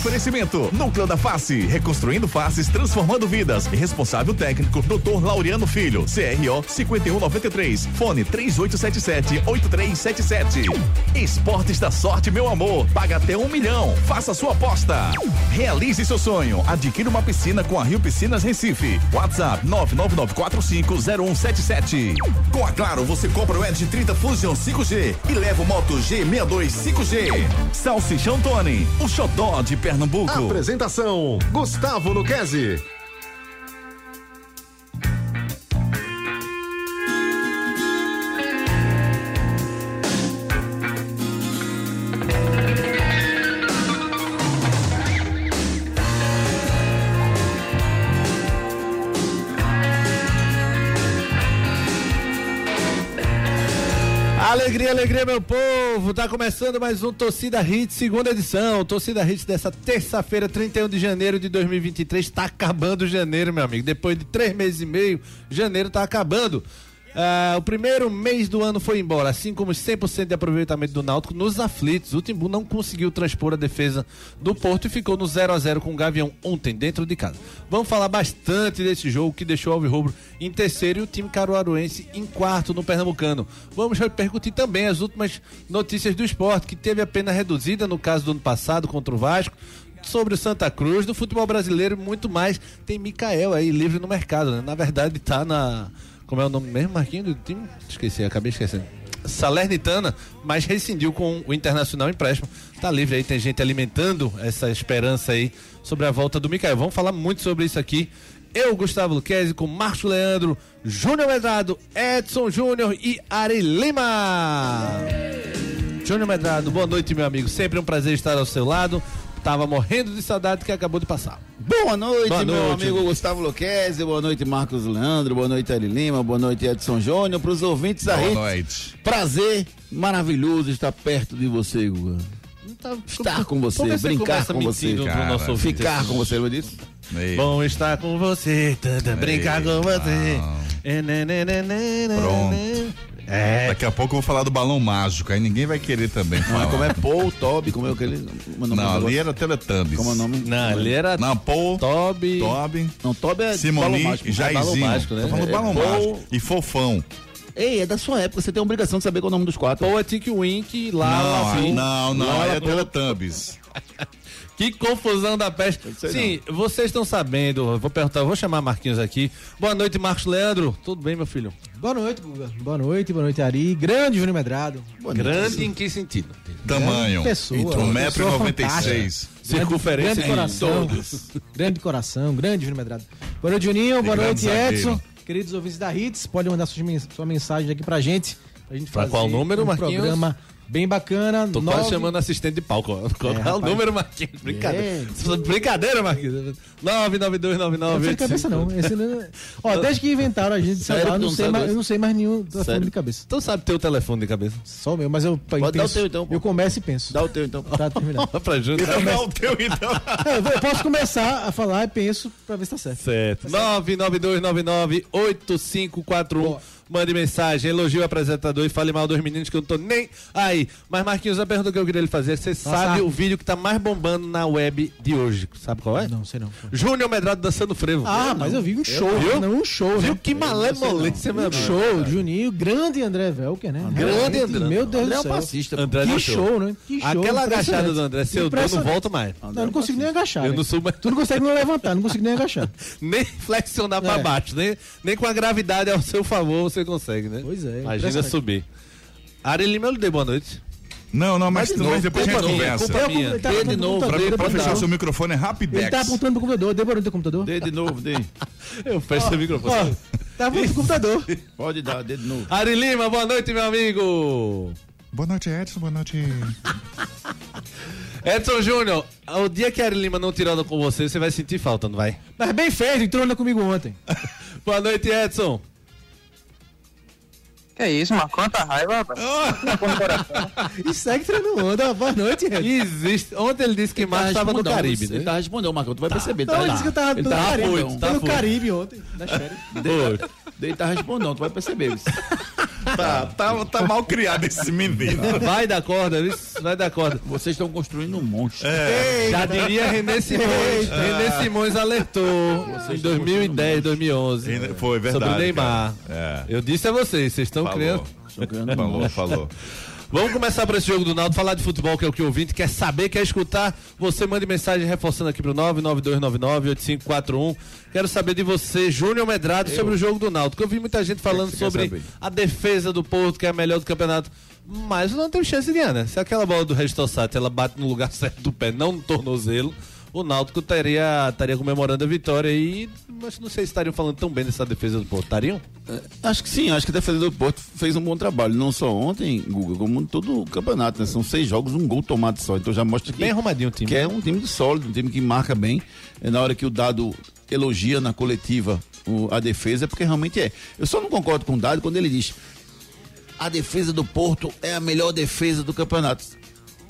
Reconhecimento. Núcleo da Face. Reconstruindo faces, transformando vidas. Responsável técnico, Dr. Laureano Filho. CRO 5193. Fone 3877-8377. Esportes da sorte, meu amor. Paga até um milhão. Faça sua aposta. Realize seu sonho. Adquira uma piscina com a Rio Piscinas Recife. WhatsApp 999450177. Com a Claro, você compra o Edge 30 Fusion 5G e leva o Moto G62 5G. Salsichão Tony, o xodó de Pernambuco. Apresentação: Gustavo Luquezzi. Alegria, alegria, meu povo! Tá começando mais um Torcida Hits, segunda edição. Torcida Hits dessa terça-feira, 31 de janeiro de 2023. Tá acabando janeiro, meu amigo. Depois de três meses e meio, janeiro tá acabando. Ah, o primeiro mês do ano foi embora, assim como os 100% de aproveitamento do Náutico nos aflitos. O Timbu não conseguiu transpor a defesa do Porto e ficou no 0 a 0 com o Gavião ontem dentro de casa. Vamos falar bastante desse jogo que deixou o Alvirrubro em terceiro e o time caruaruense em quarto no Pernambucano. Vamos repercutir também as últimas notícias do esporte, que teve a pena reduzida no caso do ano passado contra o Vasco sobre o Santa Cruz, do futebol brasileiro e muito mais. Tem Mikael aí livre no mercado, né? Na verdade, tá na. Como é o nome mesmo, Marquinhos, do time? Esqueci, acabei esquecendo. Salernitana, mas rescindiu com o Internacional empréstimo. Tá livre aí, tem gente alimentando essa esperança aí sobre a volta do Mikael. Vamos falar muito sobre isso aqui. Eu, Gustavo Luquezzi, com Márcio Leandro, Júnior Medrado, Edson Júnior e Ari Lima. Júnior Medrado, boa noite, meu amigo. Sempre um prazer estar ao seu lado. Tava morrendo de saudade que acabou de passar. Boa noite, Boa meu noite. amigo Gustavo Luquezzi, boa noite, Marcos Leandro, boa noite, Ari Lima, boa noite, Edson Júnior, para os ouvintes Boa aí. noite. Prazer maravilhoso estar perto de você, Guga. Estar com você, Por que brincar com você, cara? ficar com você, lembra disso? Ei, Bom estar com você, tanta brincar com você. É, né, né, né, Pronto. É, Daqui a pouco eu vou falar do balão mágico, aí ninguém vai querer também Não, falar. é como é Paul, Toby, como é aquele. como é Não, do ali era Teletubbies. Como é o nome? não, ali era Não, Paul, Toby. Toby, Não, Toby é Simoni balão mágico. e balão Jairzinho. mágico, né? Tô falando É, balão Paul- mágico. E Fofão. Ei, é da sua época, você tem a obrigação de saber qual é o nome dos quatro. Paul é Tiki Wink, Não, lá, não, não, Lá, é lá, Teletubbies. Que confusão da peste. Sim, vocês estão sabendo. Vou perguntar, vou chamar Marquinhos aqui. Boa noite, Marcos Leandro. Tudo bem, meu filho? Boa noite, Guga. Boa noite, boa noite, Ari. Grande Júnior Medrado. Grande em que sentido? Tamanho. pessoa, Um uma metro e pessoa noventa e seis. Circunferência grande em coração. todos. Grande coração, grande Júnior Medrado. Boa noite, Juninho. Boa grande noite, zagueiro. Edson. Queridos ouvintes da Hits, podem mandar sua mensagem aqui pra gente. Pra gente Pra fazer qual número, um Marquinhos? programa bem bacana. Tô Nove- quase chamando assistente de palco. Qual é, o rapaz. número, Marquinhos? Brincadeira. É. Brincadeira, Marquinhos. 99299. Não sei de cabeça, não. Esse não- Ó, desde que inventaram a gente de celular, não sei mais, eu não sei mais nenhum telefone Sério? de cabeça. Tu sabe teu telefone de cabeça? Só o meu, mas eu, Pode dar o penso, teu, então, pô. Eu começo e penso. Dá o teu então. Tá terminado. Pra. Não, o teu então. É, eu posso começar a falar e penso pra ver se tá certo. Certo. 992998541. Mande mensagem, elogie o apresentador e fale mal dos meninos que eu não tô nem aí. Mas, Marquinhos, a pergunta que eu queria lhe fazer: você sabe o vídeo que tá mais bombando na web de hoje? Sabe qual é? Não, sei não. Júnior Medrado dançando frevo. Ah, mas eu vi um show, Viu? não, um show, Viu né? que malemolência, meu Um show, Juninho, grande André Velker, né? Grande Realmente, André. Meu Deus André é do um céu. passista. André Que show, né? Que show. Aquela agachada do André, seu eu não volto mais. Não, eu não consigo nem agachar. Eu né? não sou mais. Tu não consegue nem levantar, não consigo nem agachar. Nem flexionar pra É. baixo, nem, nem com a gravidade ao seu favor você consegue, né? Pois é, Imagina subir. Ari Lima, eu lhe dei boa noite. Não, não, mas, Mas de mas depois a gente minha, conversa. culpa minha. ele tá Dê de novo, Pra, pra ele fechar seu microfone é Ele rapidex. tá apontando pro computador, dê barulho do computador. Dê de novo, dê. Eu fecho seu microfone. Ó, tá apontando pro computador. Pode dar, dê de novo. Ari Lima, boa noite, meu amigo. Boa noite, Edson. Boa noite. Edson Júnior, o dia que a Ari Lima não onda com você, você vai sentir falta, não vai? Mas bem feito, entrou onda comigo ontem. Boa noite, Edson. Que é isso, mano? Quanta raiva, rapaz. E segue tirando onda. Boa noite. Existe. Ontem ele disse que Marcos estava no Caribe, Ele né? tá respondendo, Marcão, tu vai perceber. Não, ele disse que eu tava ele no tá Caribe. afoito, Tá tá no. Caribe ontem, nas férias. Ele tá respondendo, tu vai perceber. isso. Tá, tá, tá mal criado esse menino. Vai dar corda, viu? Vai dar corda. Vocês estão construindo um monstro. Já diria René Simões. René Simões alertou em 2010, 2011. Foi verdade. Sobre o Neymar. É. Eu disse a vocês, vocês estão Falou. Falou. Vamos começar para esse jogo do Naldo, falar de futebol, que é o que o ouvinte quer saber, quer escutar. Você mande mensagem reforçando aqui pro 992998541. Quero saber de você, Júnior Medrado, sobre o jogo do Naldo. Que eu vi muita gente falando que sobre a defesa do Porto, que é a melhor do campeonato. Mas não tem chance de ganhar, né? Se aquela bola do Regis Tossati, ela bate no lugar certo do pé, não no tornozelo, o Náutico estaria, estaria comemorando a vitória e mas não sei se estariam falando tão bem dessa defesa do Porto. Estariam? Acho que sim, acho que a defesa do Porto fez um bom trabalho. Não só ontem, Guga, como todo o campeonato. né? São seis jogos, um gol tomado só. Então já mostra que, Bem arrumadinho o time. que é um time sólido, um time que marca bem. É na hora que o Dado elogia na coletiva o- a defesa, é porque realmente é. Eu só não concordo com o Dado quando ele diz a defesa do Porto é a melhor defesa do campeonato.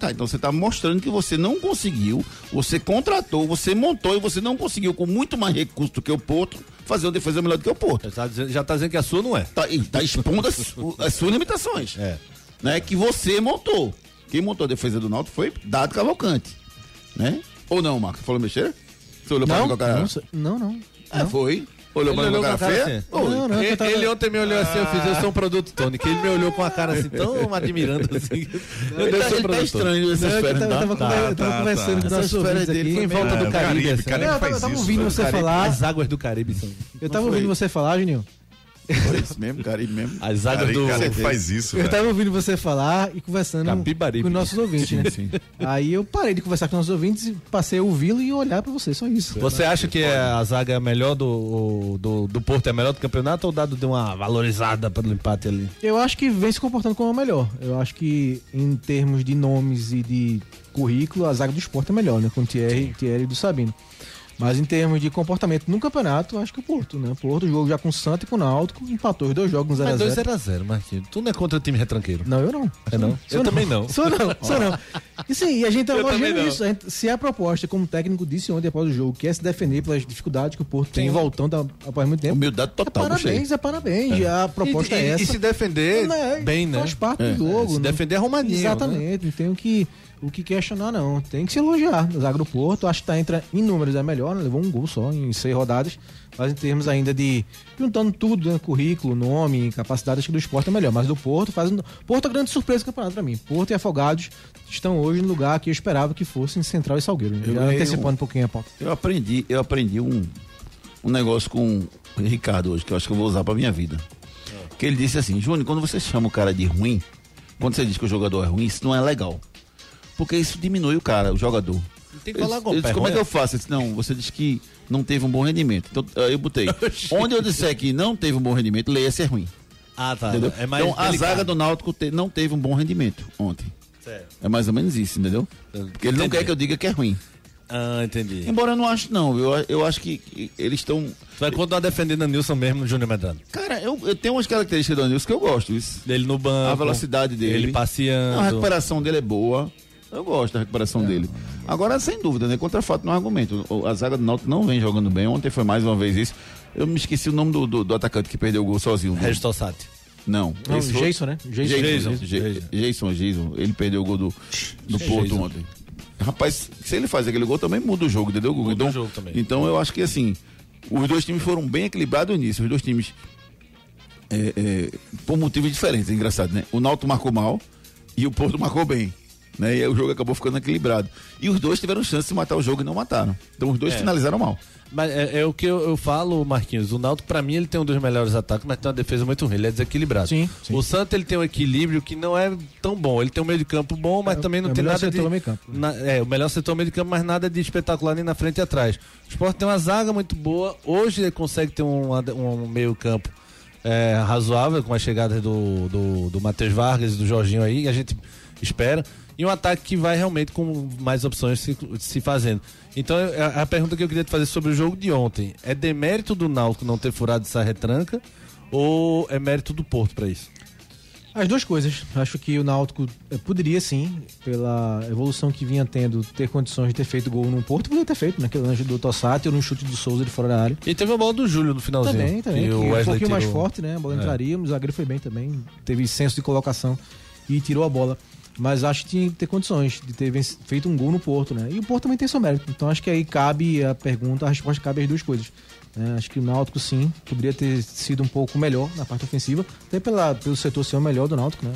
Tá, então você está mostrando que você não conseguiu, você contratou, você montou e você não conseguiu, com muito mais recurso do que o Porto, fazer uma defesa melhor do que o Porto. Já está dizendo, já tá dizendo que a sua não é. Tá, e tá expondo as, as suas limitações. É. Né, que você montou. Quem montou a defesa do Náutico foi Dado Cavalcante. Né? Ou não, Marcos? Falou mexer? Você olhou pra mim Não, com a cara? não, não, não. É, foi. Olhou pra mim com a cara feia? assim. Foi. Não, não, ele, eu tava- ele ontem me olhou assim, eu fiz, eu sou um produto tônico. Ele me olhou com a cara assim, tão admirando assim. Eu Ele tá, ele tá estranho essas férias, tava, tá? eu tava, Tá, eu tava tá, conversando tá. com nossos férias dele meio- volta É, do Caribe, Caribe, assim. Caribe Não, eu tava- ouvindo né? você falar. As águas do Caribe são. Eu tava ouvindo você falar, Juninho. Foi isso mesmo, Caribe mesmo. As águas do. Caribe faz isso, Eu velho. tava ouvindo você falar e conversando Capibaribe. com nossos ouvintes, né? Aí eu parei de conversar com nossos ouvintes e passei a ouvi-lo e olhar pra você, só isso. Você acha que a zaga é melhor do, do, do Porto é melhor do campeonato ou o dado deu uma valorizada pelo empate ali? Eu acho que vem se comportando como a melhor. Eu acho que em termos de nomes e de currículo, a zaga do esporte é melhor, né? Com o Thierry, Thierry e do Sabino. Mas em termos de comportamento no campeonato, acho que o Porto, né? O Porto, jogo já com o Santos e com o Náutico, empatou os dois jogos no Mas 0x0. 2x0, Marquinhos. Tu não é contra o time retranqueiro. Não, eu não. É não? Eu também não. Sou não, sou não. E sim, e a gente tá elogiando não. isso. A gente- se a proposta, como o técnico disse ontem após o jogo, que é se defender pelas dificuldades que o Porto tem Sim. voltando após muito tempo. Humildade É total, gostei. parabéns, é parabéns. A proposta e, é essa. E se defender Né, bem, né? Faz parte É, do jogo. se né? defender arrumadinho, Exatamente, não tem o que, o que questionar, não. Tem que se elogiar. O Zaga do Porto, acho que tá entre em números é melhor, né? levou um gol só em seis rodadas. Mas em termos ainda de. juntando tudo, né? currículo, nome, capacidade, acho que do esporte é melhor. Mas do Porto faz. um- Porto é grande surpresa do campeonato pra mim. Porto e Afogados estão hoje no lugar que eu esperava que fossem Central e Salgueiro. né? Eu Já antecipando um- um pouquinho a pauta. Eu aprendi, eu aprendi um, um negócio com o Ricardo hoje, que eu acho que eu vou usar pra minha vida. Que ele disse assim, Júnior, quando você chama o cara de ruim, quando você diz que o jogador é ruim, isso não é legal. Porque isso diminui o cara, o jogador. Tem que falar com eu o disse, como é que eu faço? Eu disse, não, você disse que não teve um bom rendimento. Então aí eu botei. Onde eu disser que não teve um bom rendimento, leia se é ruim. Ah, tá. Entendeu? É mais então a zaga do Náutico te- não teve um bom rendimento ontem. Certo. É mais ou menos isso, entendeu? Porque ele não Entendi. quer que eu diga que é ruim. Ah, entendi. Embora eu não acho, não. Eu, eu acho que, que eles estão. Tu vai continuar defendendo a Nilson mesmo, Júnior Medrano. Cara, eu, eu tenho umas características do Anilson que eu gosto. Isso. Dele no banco. A velocidade dele. Ele Não, passeando. a recuperação dele é boa. Eu gosto da recuperação dele. Agora, sem dúvida, né? Contra fato não é argumento. O- A zaga do Náutico não vem jogando bem. Ontem foi mais uma vez isso. Eu me esqueci o nome do, do, do atacante que perdeu o gol sozinho. Regis Tossati. Não. Não, esse foi- Jason, né? Jason. Jason, Jason. Jason, Jason, Jason, ele perdeu o gol do, do Porto Jason. ontem. Rapaz, se ele faz aquele gol também muda o jogo, entendeu, Guga? Muda o Então, jogo também. então eu acho que assim, os dois times foram bem equilibrados nisso. Os dois times, é, é, por motivos diferentes, é engraçado, né? O Náutico marcou mal e o Porto marcou bem. Né? E aí o jogo acabou ficando equilibrado. E os dois tiveram chance de matar o jogo e não mataram. Então os dois É. finalizaram mal. Mas é, é o que eu, eu falo, Marquinhos. O Náutico, pra mim, ele tem um dos melhores ataques, mas tem uma defesa muito ruim. Ele é desequilibrado. Sim, sim. O Santos, ele tem um equilíbrio que não é tão bom. Ele tem um meio de campo bom, mas É, também não é o tem melhor nada setor de... meio campo. Na- é, o melhor setor meio de campo, mas nada de espetacular nem na frente e atrás. O Sport tem uma zaga muito boa. Hoje ele consegue ter um, um meio campo é, razoável com as chegadas do, do, do Matheus Vargas e do Jorginho aí, que a gente espera. E um ataque que vai realmente com mais opções se, se fazendo. Então, a, a pergunta que eu queria te fazer sobre o jogo de ontem: é demérito do Náutico não ter furado essa retranca ou é mérito do Porto pra isso? As duas coisas. Acho que o Náutico eh, poderia sim, pela evolução que vinha tendo, ter condições de ter feito gol no Porto, poderia ter feito, naquele lance do Tossati ou no chute do Souza de fora da área. E teve a bola do Júlio no finalzinho. Também, também. que Que o um pouquinho mais tirou. forte, né? A bola É. entraria, o zagueiro foi bem também. Teve senso de colocação e tirou a bola. Mas acho que tinha que ter condições de ter feito um gol no Porto, né? E o Porto também tem seu mérito. Então acho que aí cabe a pergunta, a resposta cabe às duas coisas. né? acho que o Náutico, sim, poderia ter sido um pouco melhor na parte ofensiva, até pela, pelo setor ser o melhor do Náutico, né?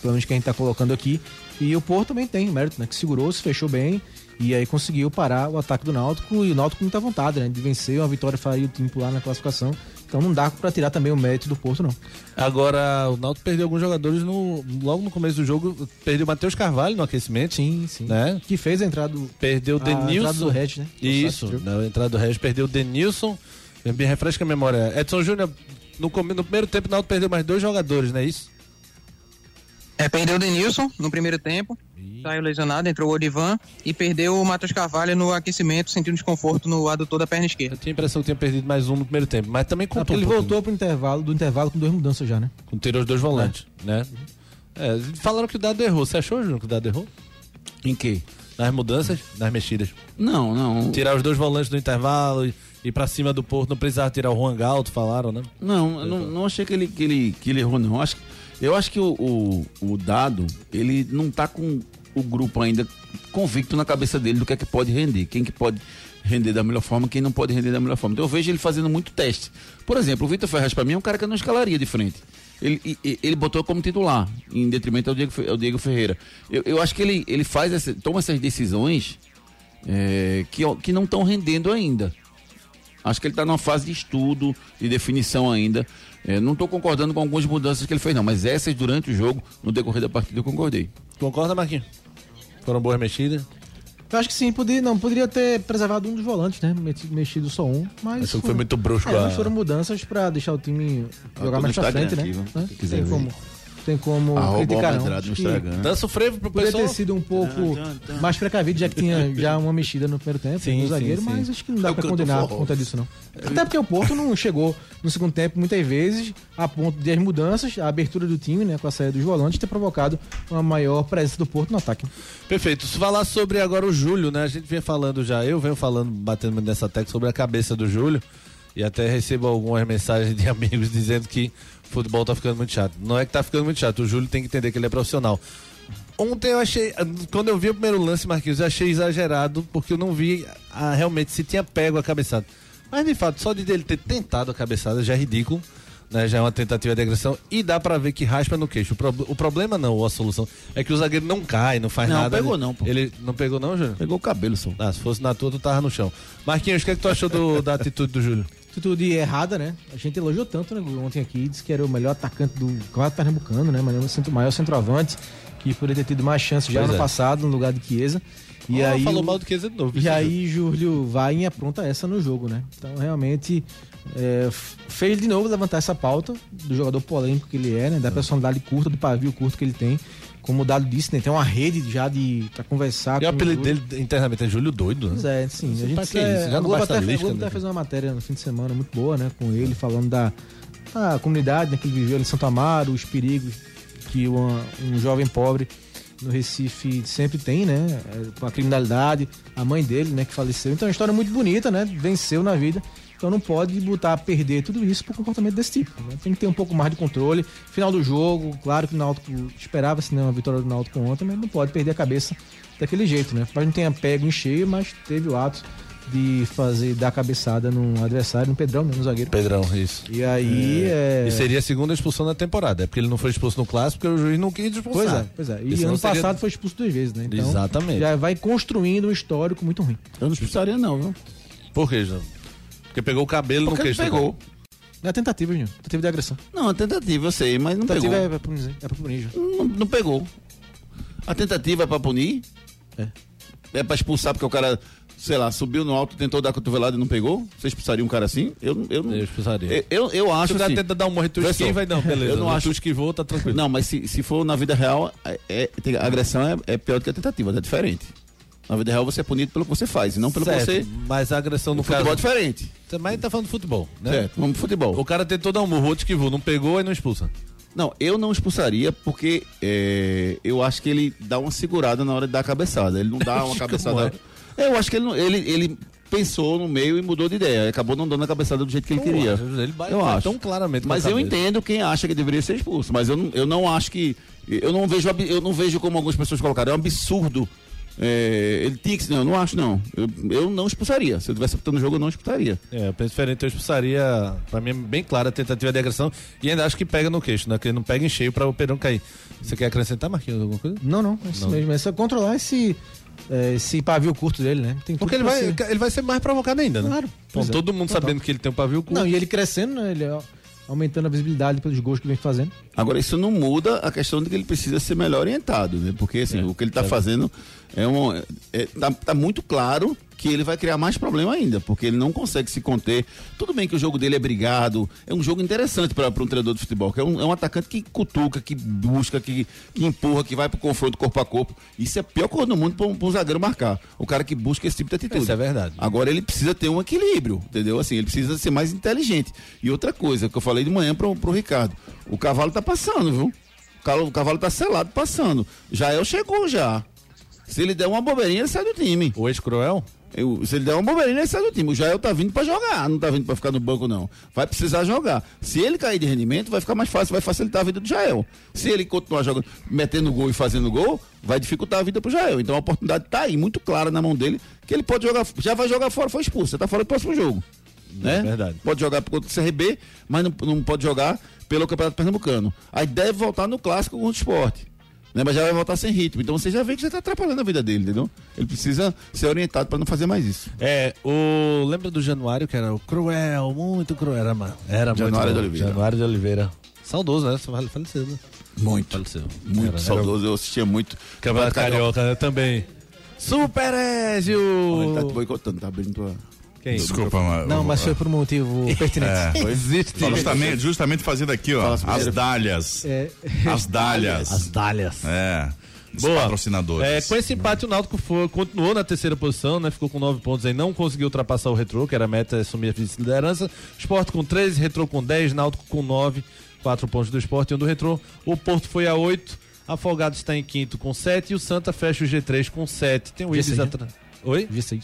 Pelo menos que a gente tá colocando aqui. E o Porto também tem mérito, né? Que segurou, se fechou bem e aí conseguiu parar o ataque do Náutico e o Náutico com muita vontade, né? De vencer, uma vitória faria o time pular na classificação. Então não dá pra tirar também o mérito do Porto, não. Agora, o Náutico perdeu alguns jogadores no, logo no começo do jogo. Perdeu o Matheus Carvalho no aquecimento. Sim, sim. Né? Que fez a entrada do, Perdeu o a entrada Denilson. do Red, né? Isso, na entrada do Regis perdeu o Denilson. Me refresca a memória. Edson Júnior, no, no primeiro tempo, o Náutico perdeu mais dois jogadores, não é isso? É, perdeu o Denilson no primeiro tempo, saiu lesionado, entrou o Odivan e perdeu o Matheus Carvalho no aquecimento, sentiu um desconforto no adutor da perna Eu esquerda. tinha a impressão que tinha perdido mais um no primeiro tempo, mas também Ah, contou ele um voltou pro intervalo, do intervalo com duas mudanças já, né? Com tirou os dois volantes, né? É, falaram que o dado errou. Você achou, Júnior, que o dado errou? Em quê? Nas mudanças, nas mexidas. Não, não. Tirar os dois volantes do intervalo e ir pra cima do Porto, não precisava tirar o Juan Galto, falaram, né? Não, eu não, não achei que ele, que ele, que ele errou, não. Acho, que- eu acho que o, o, o Dado, ele não tá com o grupo ainda convicto na cabeça dele do que é que pode render. Quem que pode render da melhor forma, quem não pode render da melhor forma. Então eu vejo ele fazendo muito teste. Por exemplo, o Vitor Ferraz, pra mim, é um cara que eu não escalaria de frente. Ele, e- e- ele botou como titular, em detrimento ao Diego, ao Diego Ferreira. Eu, eu acho que ele, ele faz essa, toma essas decisões é, que, que não estão rendendo ainda. Acho que ele está numa fase de estudo, de definição ainda. É, não estou concordando com algumas mudanças que ele fez, não, mas essas durante o jogo, no decorrer da partida, eu concordei. Concorda, Marquinhos? Foram boas mexidas. Eu acho que sim, poderia, não, poderia ter preservado um dos volantes, né? Mexido só um, mas. Que foi muito brusco. É, a- mas foram mudanças pra deixar o time jogar mais pra frente, aqui, né? viu? Né? Se quiser Tem ver. como, tem como Arroba criticar, não. Que. Dança o frevo pro Poderia pessoal. ter sido um pouco mais precavido, já que tinha já uma mexida no primeiro tempo Sim, no sim, zagueiro, sim. mas acho que não dá É tô condenar por conta disso, não. Até porque o Porto não chegou no segundo tempo muitas vezes a ponto de as mudanças, a abertura do time, né, com a saída dos volantes, ter provocado uma maior presença do Porto no ataque. Perfeito. Se falar sobre agora o Júlio, né? A gente vem falando já, eu venho falando, batendo nessa tecla sobre a cabeça do Júlio. E até recebo algumas mensagens de amigos dizendo que futebol tá ficando muito chato. Não é que tá ficando muito chato, o Júlio tem que entender que ele é profissional. Ontem eu achei, quando eu vi o primeiro lance, Marquinhos, eu achei exagerado, porque eu não vi ah, realmente se tinha pego a cabeçada. Mas de fato, só de ele ter tentado a cabeçada já é ridículo, né? Já é uma tentativa de agressão e dá pra ver que raspa no queixo. O, prob- o problema não, ou a solução, é que o zagueiro não cai, não faz Não, nada. pegou Ele- não, pô. Ele não pegou não, Júlio? Pegou o cabelo, só. Ah, se fosse na tua, tu tava no chão. Marquinhos, o que, é que tu achou do- da atitude do Júlio? Atitude errada, né? A gente elogiou tanto né, ontem aqui, disse que era o melhor atacante do campeonato pernambucano, né? Mas centro, maior centroavante, que poderia ter tido mais chances já Pois no é. passado, no lugar de Chiesa. E Oh, aí falou o- mal do Chiesa de novo. E aí Júlio vai e apronta essa no jogo, né? Então realmente é, fez de novo levantar essa pauta do jogador polêmico que ele é, né? Da personalidade curta, do pavio curto que ele tem. Como o Dado disse, né? Tem uma rede já de pra conversar E o apelido dele internamente é Júlio Doido, né? Pois é, sim. A pra gente que é, isso? Já não Globo até, lista, Globo né? até fez uma matéria no fim de semana muito boa, né? Com ele, falando da, da comunidade né, que ele viveu ali em Santo Amaro, os perigos que uma- um jovem pobre no Recife sempre tem, né? é, Com a criminalidade, a mãe dele, né, que faleceu. Então é uma história muito bonita, né? Venceu na vida. Então não pode botar a perder tudo isso por comportamento desse tipo. né? Tem que ter um pouco mais de controle. Final do jogo, claro que o Náutico esperava-se né, uma vitória do Náutico ontem, mas não pode perder a cabeça daquele jeito, né? Mas não tenha pego em cheio, mas teve o ato de fazer dar cabeçada no adversário, no Pedrão, né, no zagueiro. Pedrão, isso. E aí é. E seria a segunda expulsão da temporada. É porque ele não foi expulso no clássico porque o juiz não quis expulsar. Pois é, pois é. E senão ano seria- passado foi expulso duas vezes, né? Então, Exatamente. Já vai construindo um histórico muito ruim. Eu não expulsaria, não, viu? Por quê, João? Porque pegou o cabelo Porque no queixo. pegou. É a tentativa, Júnior. Tentativa de agressão. Não, a tentativa, eu sei, mas não Tentativa pegou. é pra punir, é pra punir, Júnior. Não, não pegou. A tentativa é pra punir? É. É pra expulsar porque o cara, sei lá, subiu no alto, tentou dar cotovelada e não pegou? Você expulsaria um cara assim? Eu, eu, não- Eu expulsaria. Eu, eu, eu Se acho o cara assim, tenta dar um morre, tu esquiva, vai não, beleza. Eu não acho- Tu esquivou, tá tranquilo. Não, mas se, se for na vida real, é, é- tem- a agressão é, é pior do que a tentativa, é diferente. Na vida real você é punido pelo que você faz, e não pelo que certo, você. mas a agressão no No futebol é caso... diferente. Mas tá falando de futebol, né? Certo, vamos pro futebol. O cara tentou dar um murro, outro esquivou, não pegou e não expulsa. Não, eu não expulsaria porque é, eu acho que ele dá uma segurada na hora de dar a cabeçada. Ele não dá uma cabeçada. Eu acho que ele, não- ele, ele pensou no meio e mudou de ideia. Acabou não dando a cabeçada do jeito que ele queria. Ele vai, eu acho. tão claramente Mas eu entendo quem acha que deveria ser expulso. Mas eu não, eu não acho que. Eu não vejo, eu não vejo como algumas pessoas colocaram. É um absurdo. É, ele tinha que ser. Não, eu não acho, não. Eu, eu não expulsaria. Se eu tivesse optando no jogo, eu não expulsaria. É, eu penso diferente, eu expulsaria, pra mim é bem clara a tentativa de agressão e ainda acho que pega no queixo, né? Que ele não pega em cheio pra o Perão cair. Você quer acrescentar, Marquinhos, alguma coisa? Não, não, é isso Não. mesmo. É só controlar esse, é, esse pavio curto dele, né? Porque ele vai, ser- ele vai ser mais provocado ainda, né? Claro. Com é. todo mundo Total. sabendo que ele tem um pavio curto. Não, e ele crescendo, né? Ele ó, aumentando a visibilidade pelos gols que vem fazendo. Agora, isso não muda a questão de que ele precisa ser melhor orientado, né? Porque assim, É, o que ele está é. fazendo é um. É, tá, tá muito claro que ele vai criar mais problema ainda, porque ele não consegue se conter. Tudo bem que o jogo dele é brigado, é um jogo interessante para um treinador de futebol, que é um, é um atacante que cutuca, que busca, que, que empurra, que vai pro confronto corpo a corpo. Isso é a pior coisa do mundo para um, pra um zagueiro marcar. O cara que busca esse tipo de atitude. Isso é verdade. Agora ele precisa ter um equilíbrio, entendeu? Assim, ele precisa ser mais inteligente. E outra coisa que eu falei de manhã pro, pro Ricardo, o cavalo tá passando, viu? O cavalo, o cavalo tá selado passando. Jael chegou já. Se ele der uma bobeirinha, ele sai do time. O ex-cruel? Eu- se ele der uma bobeirinha, ele sai do time. O Jael tá vindo pra jogar, não tá vindo pra ficar no banco, não. Vai precisar jogar. Se ele cair de rendimento, vai ficar mais fácil, vai facilitar a vida do Jael. Se ele continuar jogando, metendo gol e fazendo gol, vai dificultar a vida pro Jael. Então a oportunidade tá aí, muito clara na mão dele, que ele pode jogar, já vai jogar fora, foi expulso. Você tá fora do próximo jogo. Né? verdade. Pode jogar contra o CRB, mas não, não pode jogar pelo Campeonato Pernambucano. Aí deve voltar no clássico contra o esporte. Né? Mas já vai voltar sem ritmo. Então você já vê que já tá atrapalhando a vida dele, entendeu? Ele precisa ser orientado para não fazer mais isso. É, o. Lembra do Januário, que era o cruel, muito cruel. Era, mano. Era Januário muito de Oliveira. Januário de Oliveira. Saudoso, né? Fale- Faleceu, né? Muito. Faleceu. Muito Era- saudoso, eu assistia muito. Campeonato Carioca né, também. Super Ezio! Ele tá te boicotando, tá abrindo tua. Quem? Desculpa, mas. Não, mas foi por um motivo pertinente. É, Existe. justamente, justamente fazendo aqui, ó, as dálias. É, As dálias. As dálias. É. Boa. patrocinadores. É, com esse empate, o Náutico foi- continuou na terceira posição, né? Ficou com nove pontos aí, não conseguiu ultrapassar o Retrô, que era a meta, assumir a vice-liderança. Sport com 13, Retrô com 10, Náutico com 9, 4 pontos do Sport e um do Retrô. O Porto foi a 8, Afogados está em quinto com 7 e o Santa fecha o G3 com 7. Tem o Ibis G6, né? atrás. Oi? V6.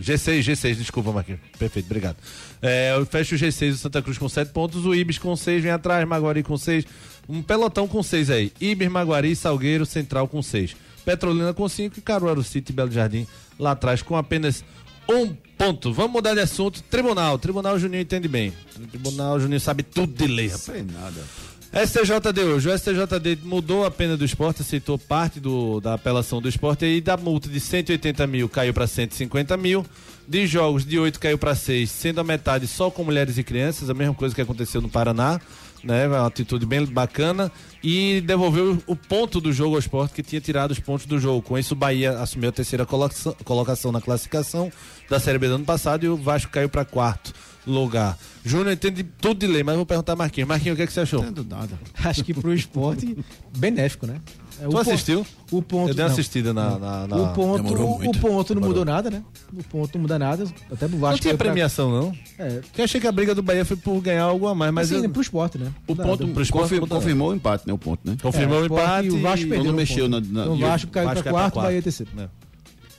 G6, G6, desculpa, Marquinhos. Perfeito, obrigado. É, fecho o G6, o Santa Cruz com 7 pontos, o Ibis com 6, vem atrás, Maguari com 6. Um pelotão com 6 aí. Ibis, Maguari, Salgueiro, Central com 6. Petrolina com 5 e Caruaru City Belo Jardim lá atrás com apenas um ponto. Vamos mudar de assunto. Tribunal. Tribunal Juninho entende bem. Tribunal Juninho sabe tudo de lei, rapaz. Sei nada. STJD hoje. O STJD mudou a pena do esporte, aceitou parte do, da apelação do esporte e da multa de 180 mil caiu para 150 mil. De jogos de 8 caiu para 6, sendo a metade só com mulheres e crianças, a mesma coisa que aconteceu no Paraná. Né, uma atitude bem bacana e devolveu o ponto do jogo ao esporte que tinha tirado os pontos do jogo. Com isso, o Bahia assumiu a terceira colocação, colocação na classificação da Série B do ano passado e o Vasco caiu para quarto lugar. Júnior entende tudo de lei, mas vou perguntar a Marquinhos. Marquinhos, o que, é que você achou? Entendo nada. Acho que pro esporte, benéfico, né? É, o Tu pon- assistiu? O ponto. Eu dei uma não. assistida na. na, na- O ponto, o, muito. o ponto não mudou nada, né? O ponto não muda nada. Até pro Vasco. Não tinha caiu pra- premiação, não? É, Porque eu achei que a briga do Bahia foi por ganhar algo a mais, mas assim, eu... pro esporte, né? o Nada. ponto pro esporte Confir- confirmou o empate, né? O ponto, né? confirmou É, o empate. e o Vasco e- perdeu não mexeu ponto. na- na- Então o o Vasco caiu Vasco pra cai quarto, Bahia terceiro. É.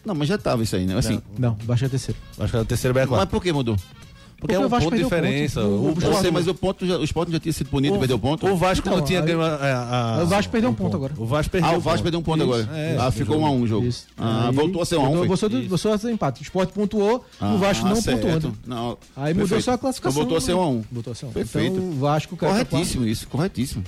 Não, mas já tava isso aí, né? Assim, Não, o Vasco é terceiro. Acho que era o terceiro Bahia mas quarto. por que mudou? Porque, porque é um o Vasco ponto de perdeu o diferença. ponto. O, O- o Vasco- mas o, ponto já, o Sport já tinha sido punido e perdeu ponto. o Vasco Então, não tinha ganho a, a- a- o Vasco perdeu um ponto agora. O Vasco perdeu Ah, o um Vasco ponto. perdeu um ponto Isso. agora. É, ah, ficou um a um o jogo. Isso. Ah, Aí voltou a ser um a um. voltou- voltou a ser empate. O esporte pontuou, Ah, o Vasco não certo. pontuando. Não, Aí mudou só a classificação. Então voltou a ser um a um. Voltou a ser um. Perfeito. Então o Vasco Corretíssimo isso, corretíssimo.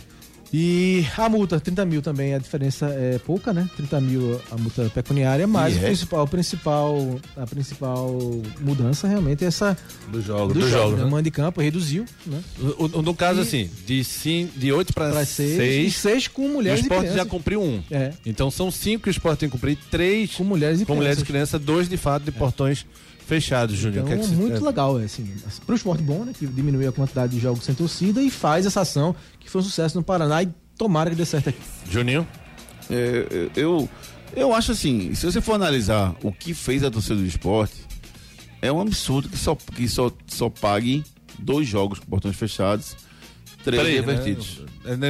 E a multa, 30 mil também, a diferença é pouca, né? 30 mil a multa pecuniária, mas o é? principal, o principal, a principal mudança realmente é essa Do jogo, do, do, jogo, jogo. né? né? Mando de campo, reduziu, né? O- o- no caso, E- assim, de, sim, de 8 para Para seis, e 6, seis com o mulheres e esporte já crianças. cumpriu um. É, Então são 5 que o esporte tem que cumprir, 3 com mulheres e com mulheres e crianças. crianças, dois de fato de portões fechados, Júnior. Então, O que é que muito é, legal, é, assim, pro esporte bom, né? Que diminui a quantidade de jogos sem torcida e faz essa ação que foi um sucesso no Paraná e tomara que dê certo aqui. Juninho? É, eu, eu acho assim, se você for analisar o que fez a torcida do esporte, é um absurdo que só, que só, só pague dois jogos com portões fechados Três Três, né? revertidos.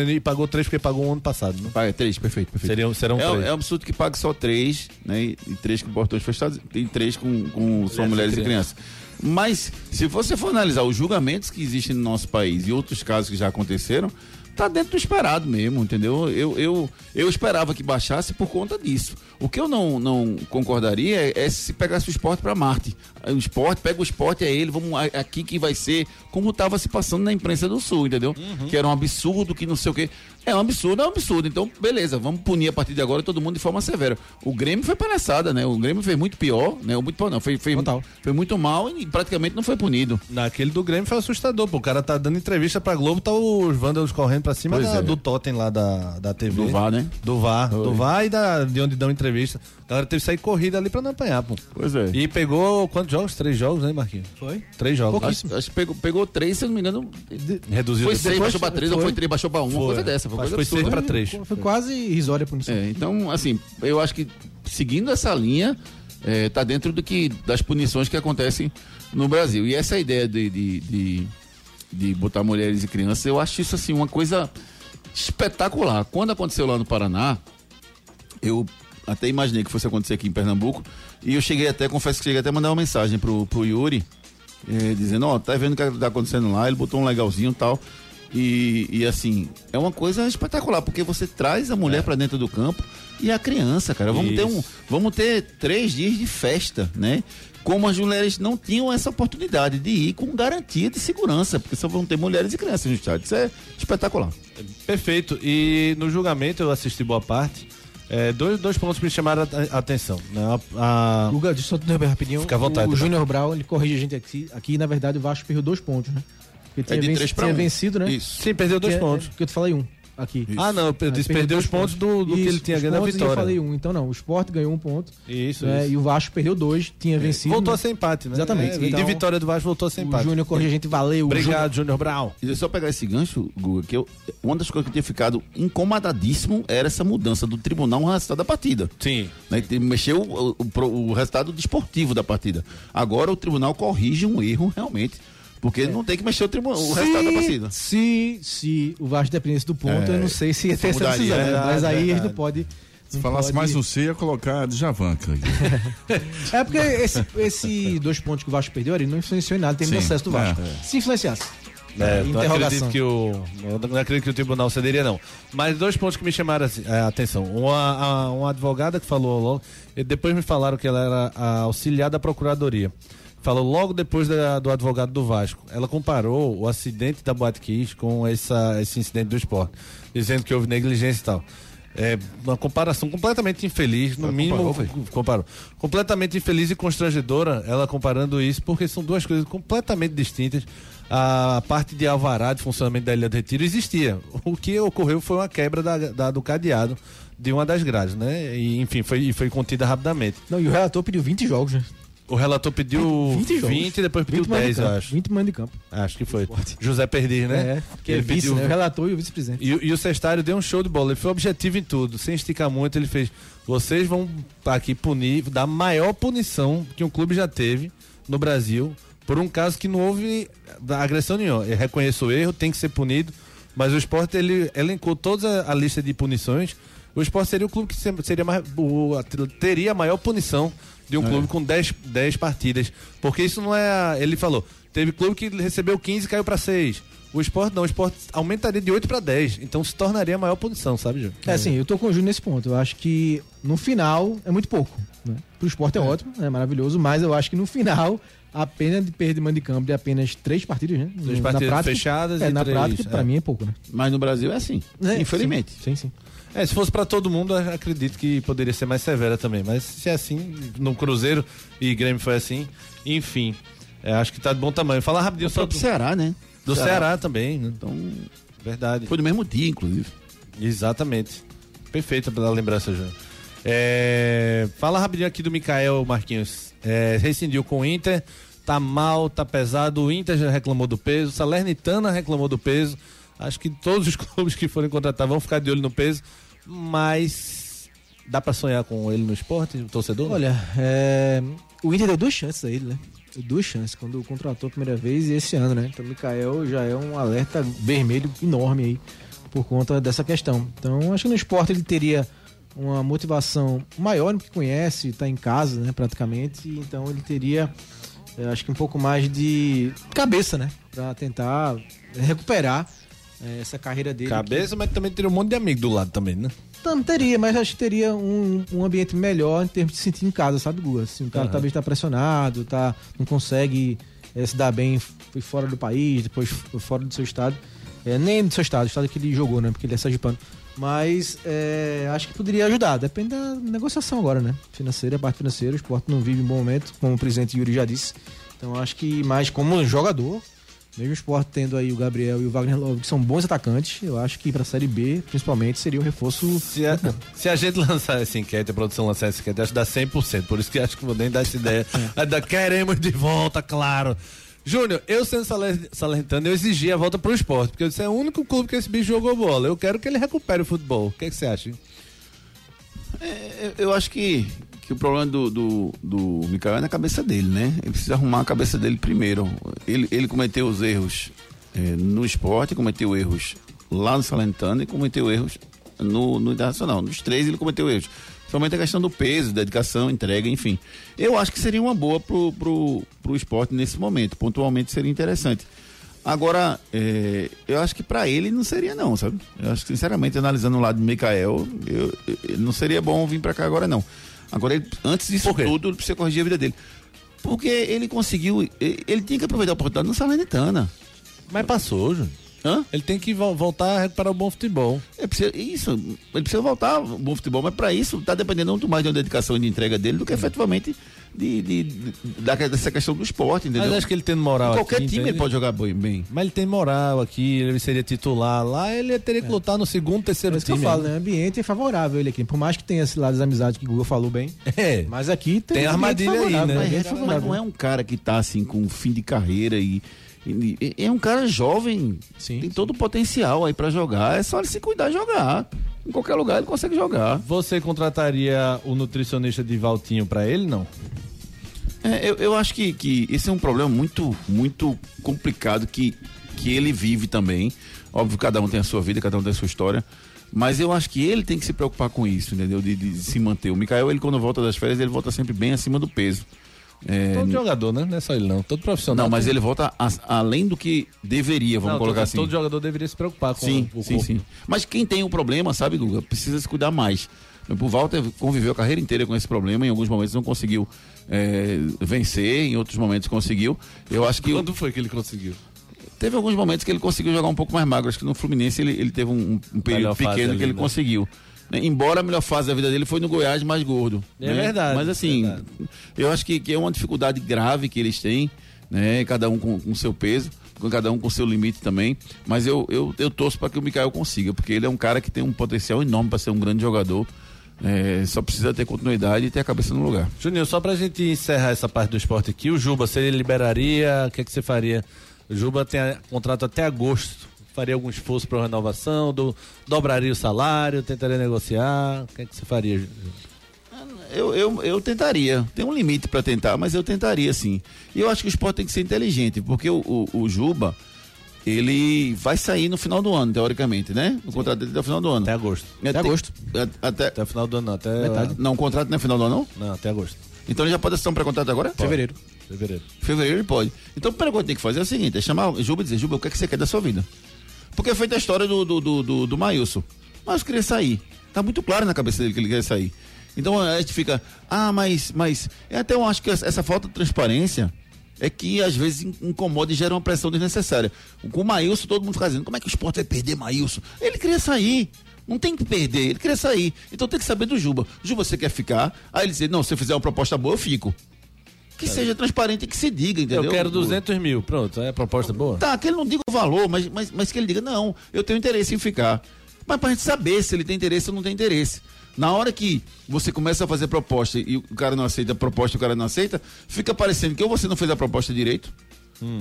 E pagou três porque pagou um ano passado, né? Paga três, perfeito, perfeito. Seriam, serão é, três. é um absurdo que pague só três, né? E, e três com portões fechados e três com, com só mulheres e crianças. Mas, se você for analisar os julgamentos que existem no nosso país e outros casos que já aconteceram, tá dentro do esperado mesmo, entendeu? Eu, eu, eu esperava que baixasse por conta disso. O que eu não, não concordaria é, é se pegasse o esporte para Marte. O esporte, pega o esporte, é ele, vamos aqui que vai ser como estava se passando na imprensa do Sul, entendeu? Que era um absurdo, que não sei o quê. É um absurdo, é um absurdo. Então, beleza, vamos punir a partir de agora todo mundo de forma severa. O Grêmio foi palhaçada, né? O Grêmio fez muito pior, né? O muito pior não, foi, foi, Total. foi muito mal e praticamente não foi punido. Naquele do Grêmio foi assustador, pô. O cara tá dando entrevista pra Globo, tá os vândalos correndo pra cima da- é. do Totem lá da, da TV. Do VAR, né? Do VAR. Do VAR e da, de onde dão entrevista. A galera teve que sair corrida ali pra não apanhar, pô. Pois é. E pegou quantos jogos? Três jogos, né, Marquinhos? Foi? Três jogos. Acho, acho que pegou, pegou três, se eu não me engano. Reduziu Foi seis, baixou pra três, ou foi. foi três, baixou pra uma, Foi. coisa dessa. Foi coisa foi absurda. seis pra três. Foi quase irrisória a punição. É, então, assim, eu acho que seguindo essa linha, é, tá dentro do que, das punições que acontecem no Brasil. E essa ideia de, de, de, de botar mulheres e crianças, eu acho isso assim uma coisa espetacular. Quando aconteceu lá no Paraná, eu até imaginei que fosse acontecer aqui em Pernambuco. E eu cheguei até, confesso que cheguei até a mandar uma mensagem pro, pro Yuri, eh, dizendo, ó, tá vendo o que tá acontecendo lá, ele botou um legalzinho e tal. E, e, assim, é uma coisa espetacular, porque você traz a mulher pra dentro do campo e a criança, cara. Vamos ter, um, vamos ter três dias de festa, né? Como as mulheres não tinham essa oportunidade de ir com garantia de segurança, porque só vão ter mulheres e crianças no estádio. Isso é espetacular. Perfeito. E no julgamento eu assisti boa parte. É, dois, dois pontos me chamaram a a atenção. Né? A- a- Guga, deixa eu só te interromper rapidinho. Fica à vontade, O, tá? Júnior Brown, ele corrige a gente aqui. Aqui, na verdade, o Vasco perdeu dois pontos, né? Porque tinha, É de três pra tinha um. vencido, né? Isso. Sim, perdeu dois é- pontos. Que eu te falei um aqui. Ah, não, eu disse perdeu os dois pontos do, do que Isso, ele tinha ganho pontos, e vitória. Eu falei um, então não. O Sport ganhou um ponto. Isso, né? isso. E o Vasco perdeu dois, tinha vencido. Voltou né? a ser empate, né? Exatamente. É, de Então, vitória do Vasco voltou a ser O empate. Júnior a gente, valeu. Obrigado, Júnior Brown. E só pegar esse gancho, Guga, que eu, uma das coisas que eu tinha ficado incomodadíssimo era essa mudança do tribunal no resultado da partida. Sim. Né, que mexeu o, o, o resultado desportivo da partida. Agora o tribunal corrige um erro realmente. Porque não tem que mexer o, tribu- o resultado da partida. Se, se o Vasco dependesse do ponto, É, eu não sei se ia ter essa decisão. né? Mas aí a gente não pode. Se falasse mais um C, ia colocar Djavan. É porque esse, esse dois pontos que o Vasco perdeu, ele não influenciou em nada, tem Sim, acesso do Vasco. é. Se influenciasse. É, não Interrogação. acredito que o. eu Não acredito que o tribunal cederia, não. Mas dois pontos que me chamaram a atenção. Uma, a- uma advogada que falou logo. e Depois me falaram que ela era a auxiliar da procuradoria. Falou logo depois da- do advogado do Vasco. Ela comparou o acidente da Boate Kiss com essa, esse incidente do esporte, dizendo que houve negligência e tal. É uma comparação completamente infeliz, no mínimo comparou, Completamente infeliz e constrangedora ela comparando isso, porque são duas coisas completamente distintas. A parte de alvará de funcionamento da Ilha do Retiro existia. O que ocorreu foi uma quebra da, da- do cadeado de uma das grades, né? E, enfim, foi, foi contida rapidamente. Não, e o relator pediu 20 jogos, né? O relator pediu 20 20, jogos. e depois pediu 20 mando de 10, eu campo, acho. 20 mando de campo. Acho que foi. José Perdiz, né? É, que é Ele vice, pediu- né? O relator e o vice-presidente. E, o- e o Cestário deu um show de bola. Ele foi objetivo em tudo, sem esticar muito. Ele fez: vocês vão aqui punir, dar maior punição que um clube já teve no Brasil por um caso que não houve agressão nenhuma. Eu reconheço o erro, tem que ser punido. Mas o esporte ele elencou toda a lista de punições. O esporte seria o clube que seria mais, teria a maior punição de um clube com 10, 10 partidas. Porque isso não é. Ele falou: teve clube que recebeu 15 e caiu para 6. O esporte não, o esporte aumentaria de 8 para 10. Então se tornaria a maior punição, sabe, Ju? É assim, eu tô com o Júnior nesse ponto. Eu acho que no final é muito pouco. Né? Pro esporte é, ótimo, é maravilhoso, mas eu acho que no final a pena de perda de mando de campo de apenas três partidas, né? Três Na partidas prática, fechadas é, e na três, prática, é. pra mim é pouco, né? Mas no Brasil é assim. É, infelizmente. Sim, sim. É, se fosse para todo mundo, eu acredito que poderia ser mais severa também. Mas se é assim, no Cruzeiro e Grêmio foi assim, enfim. é, acho que tá de bom tamanho. Falar rapidinho O só do, Ceará, né? do Ceará. também, né? Então, Verdade. foi no mesmo dia, inclusive. Exatamente. Perfeita pela lembrança, Júnior. É, fala rapidinho aqui do Mikael Marquinhos. É, rescindiu com o Inter, tá mal, tá pesado. O Inter já reclamou do peso, Salernitana reclamou do peso. Acho que todos os clubes que forem contratar vão ficar de olho no peso, mas dá pra sonhar com ele no esporte, o torcedor? Olha, é, o Inter deu duas chances a ele, né? duas chances, quando contratou a primeira vez e esse ano, né? Então o Mikael já é um alerta vermelho enorme aí por conta dessa questão. Então acho que no esporte ele teria uma motivação maior no que conhece, está em casa, né, praticamente, então ele teria eh, acho que um pouco mais de cabeça, né, para tentar recuperar eh, essa carreira dele. Cabeça, mas também teria um monte de amigo do lado também, né? Não teria, mas acho que teria um, um ambiente melhor em termos de se sentir em casa, sabe, Guga? Assim, o cara Aham. talvez está pressionado, tá, não consegue eh, se dar bem foi fora do país, depois foi fora do seu estado. Eh, nem do seu estado, o estado que ele jogou, né? Porque ele é sergipano. Mas eh, acho que poderia ajudar. Depende da negociação agora, né? Financeira, a parte financeira. O esporte não vive um bom momento, como o presidente Yuri já disse. Então acho que mais como jogador, mesmo o esporte tendo aí o Gabriel e o Wagner Love, que são bons atacantes, eu acho que pra Série B, principalmente, seria um reforço Se a, se a gente lançar essa enquete, a produção lançar essa enquete, acho que dá 100%. Por isso que acho que vou nem dar essa ideia. Ainda queremos de volta, claro. Júnior, eu sendo salernitano, eu exigi a volta pro esporte, porque eu disse, é o único clube que esse bicho jogou bola. Eu quero que ele recupere o futebol. O que, é que você acha? hein? É, eu acho que, que o problema do, do, do Mikael é na cabeça dele, né? Ele precisa arrumar a cabeça dele primeiro. Ele, ele cometeu os erros é, no esporte, cometeu erros lá no Salentano e cometeu erros no, no Internacional. Nos três ele cometeu erros. Somente a questão do peso, dedicação, entrega, enfim. Eu acho que seria uma boa pro, pro, pro esporte nesse momento. Pontualmente seria interessante. Agora, é, eu acho que pra ele não seria não, sabe? Eu acho que, sinceramente, analisando o lado do Mikael, eu, eu- não seria bom vir pra cá agora não. Agora, ele- antes disso tudo, ele precisa corrigir a vida dele. Porque ele conseguiu, ele, ele tinha que aproveitar a oportunidade no Salernitana. Mas passou, Júnior. Hã? Ele tem que vo- voltar a recuperar o bom futebol. É, isso, ele precisa voltar ao bom futebol, mas para isso tá dependendo muito mais de uma dedicação e de entrega dele do que efetivamente de, de- de- da, dessa questão do esporte, entendeu? Mas acho que ele tendo moral Qualquer aqui, time entende? ele pode jogar bem. Mas ele tem moral aqui, ele seria titular. Lá ele teria que lutar no segundo, É terceiro isso que eu time. falo, né? O ambiente é favorável ele aqui. Por mais que tenha esse lado das amizades que o Google falou bem. É. Mas aqui tem, Tem um armadilha aí, né? um Mas, mas não é um cara que tá assim com fim de carreira e, e- e- é um cara jovem, Sim, tem sim. todo o potencial aí para jogar, é só ele se cuidar e jogar. Em qualquer lugar ele consegue jogar. Você contrataria o nutricionista de Valtinho pra ele, não? É, eu, eu acho que, que esse é um problema muito, muito complicado que, que ele vive também. Óbvio, cada um tem a sua vida, cada um tem a sua história. Mas eu acho que ele tem que se preocupar com isso, entendeu? De, de se manter. O Mikael, ele quando volta das férias, ele volta sempre bem acima do peso. É, Todo jogador, né? Não é só ele, não. Todo profissional. não, mas tem- ele volta a- além do que deveria, vamos Não, colocar todo, assim. todo jogador deveria se preocupar com Sim, o sim, corpo. sim. Mas quem tem o problema, sabe, Guga, precisa se cuidar mais. O Walter conviveu a carreira inteira com esse problema, em alguns momentos não conseguiu é, vencer, em outros momentos conseguiu. Eu acho que Quando foi que ele conseguiu? teve alguns momentos que ele conseguiu jogar um pouco mais magro. Acho que no Fluminense ele, ele teve um, um período pequeno ali, que ele né? conseguiu. Né? Embora a melhor fase da vida dele foi no Goiás mais gordo. É né? verdade, Mas assim, verdade. eu acho que, que é uma dificuldade grave que eles têm, né? Cada um com o seu peso, com cada um com seu limite também. Mas eu, eu, eu torço para que o Mikael consiga, porque ele é um cara que tem um potencial enorme para ser um grande jogador. É, só precisa ter continuidade e ter a cabeça no lugar. Juninho, só pra gente encerrar essa parte do esporte aqui, o Juba, você liberaria, o que, é que você faria? O Juba tem a- contrato até agosto. Faria algum esforço para renovação? Do, dobraria o salário? Tentaria negociar? O que, é que você faria? Eu, eu, eu tentaria. Tem um limite para tentar, mas eu tentaria sim. E eu acho que o esporte tem que ser inteligente, porque o, o, o Juba, ele vai sair no final do ano, teoricamente, né? O contrato dele até o final do ano. Até agosto. Até agosto. Até, Até o final do ano, não. Até, Metade. não, o contrato não é final do ano, não? Não, até agosto. Então ele já pode assinar um pré-contrato agora? Fevereiro. Fevereiro. Fevereiro ele pode. Então coisa que tem que fazer é o seguinte: é chamar o Juba e dizer, Juba, o que, é que você quer da sua vida? Porque é feita a história do, do, do, do, do Maílson. Mas queria sair. Tá muito claro na cabeça dele que ele quer sair. Então a gente fica, ah, mas, mas. Eu até eu acho que essa falta de transparência é que às vezes in- incomoda e gera uma pressão desnecessária. Com o Maílson, todo mundo fica dizendo, como é que o esporte vai perder Maílson? Ele queria sair. Não tem que perder, ele queria sair. Então tem que saber do Juba. Juba, você quer ficar? Aí ele diz, não, se eu fizer uma proposta boa, eu fico. Que seja transparente e que se diga, entendeu? Eu quero 200 mil. Pronto, é a proposta boa? Tá, que ele não diga o valor, mas, mas, mas que ele diga, não, eu tenho interesse em ficar. Mas pra gente saber se ele tem interesse ou não tem interesse. Na hora que você começa a fazer proposta e o cara não aceita a proposta e o cara não aceita, fica parecendo que ou você não fez a proposta direito,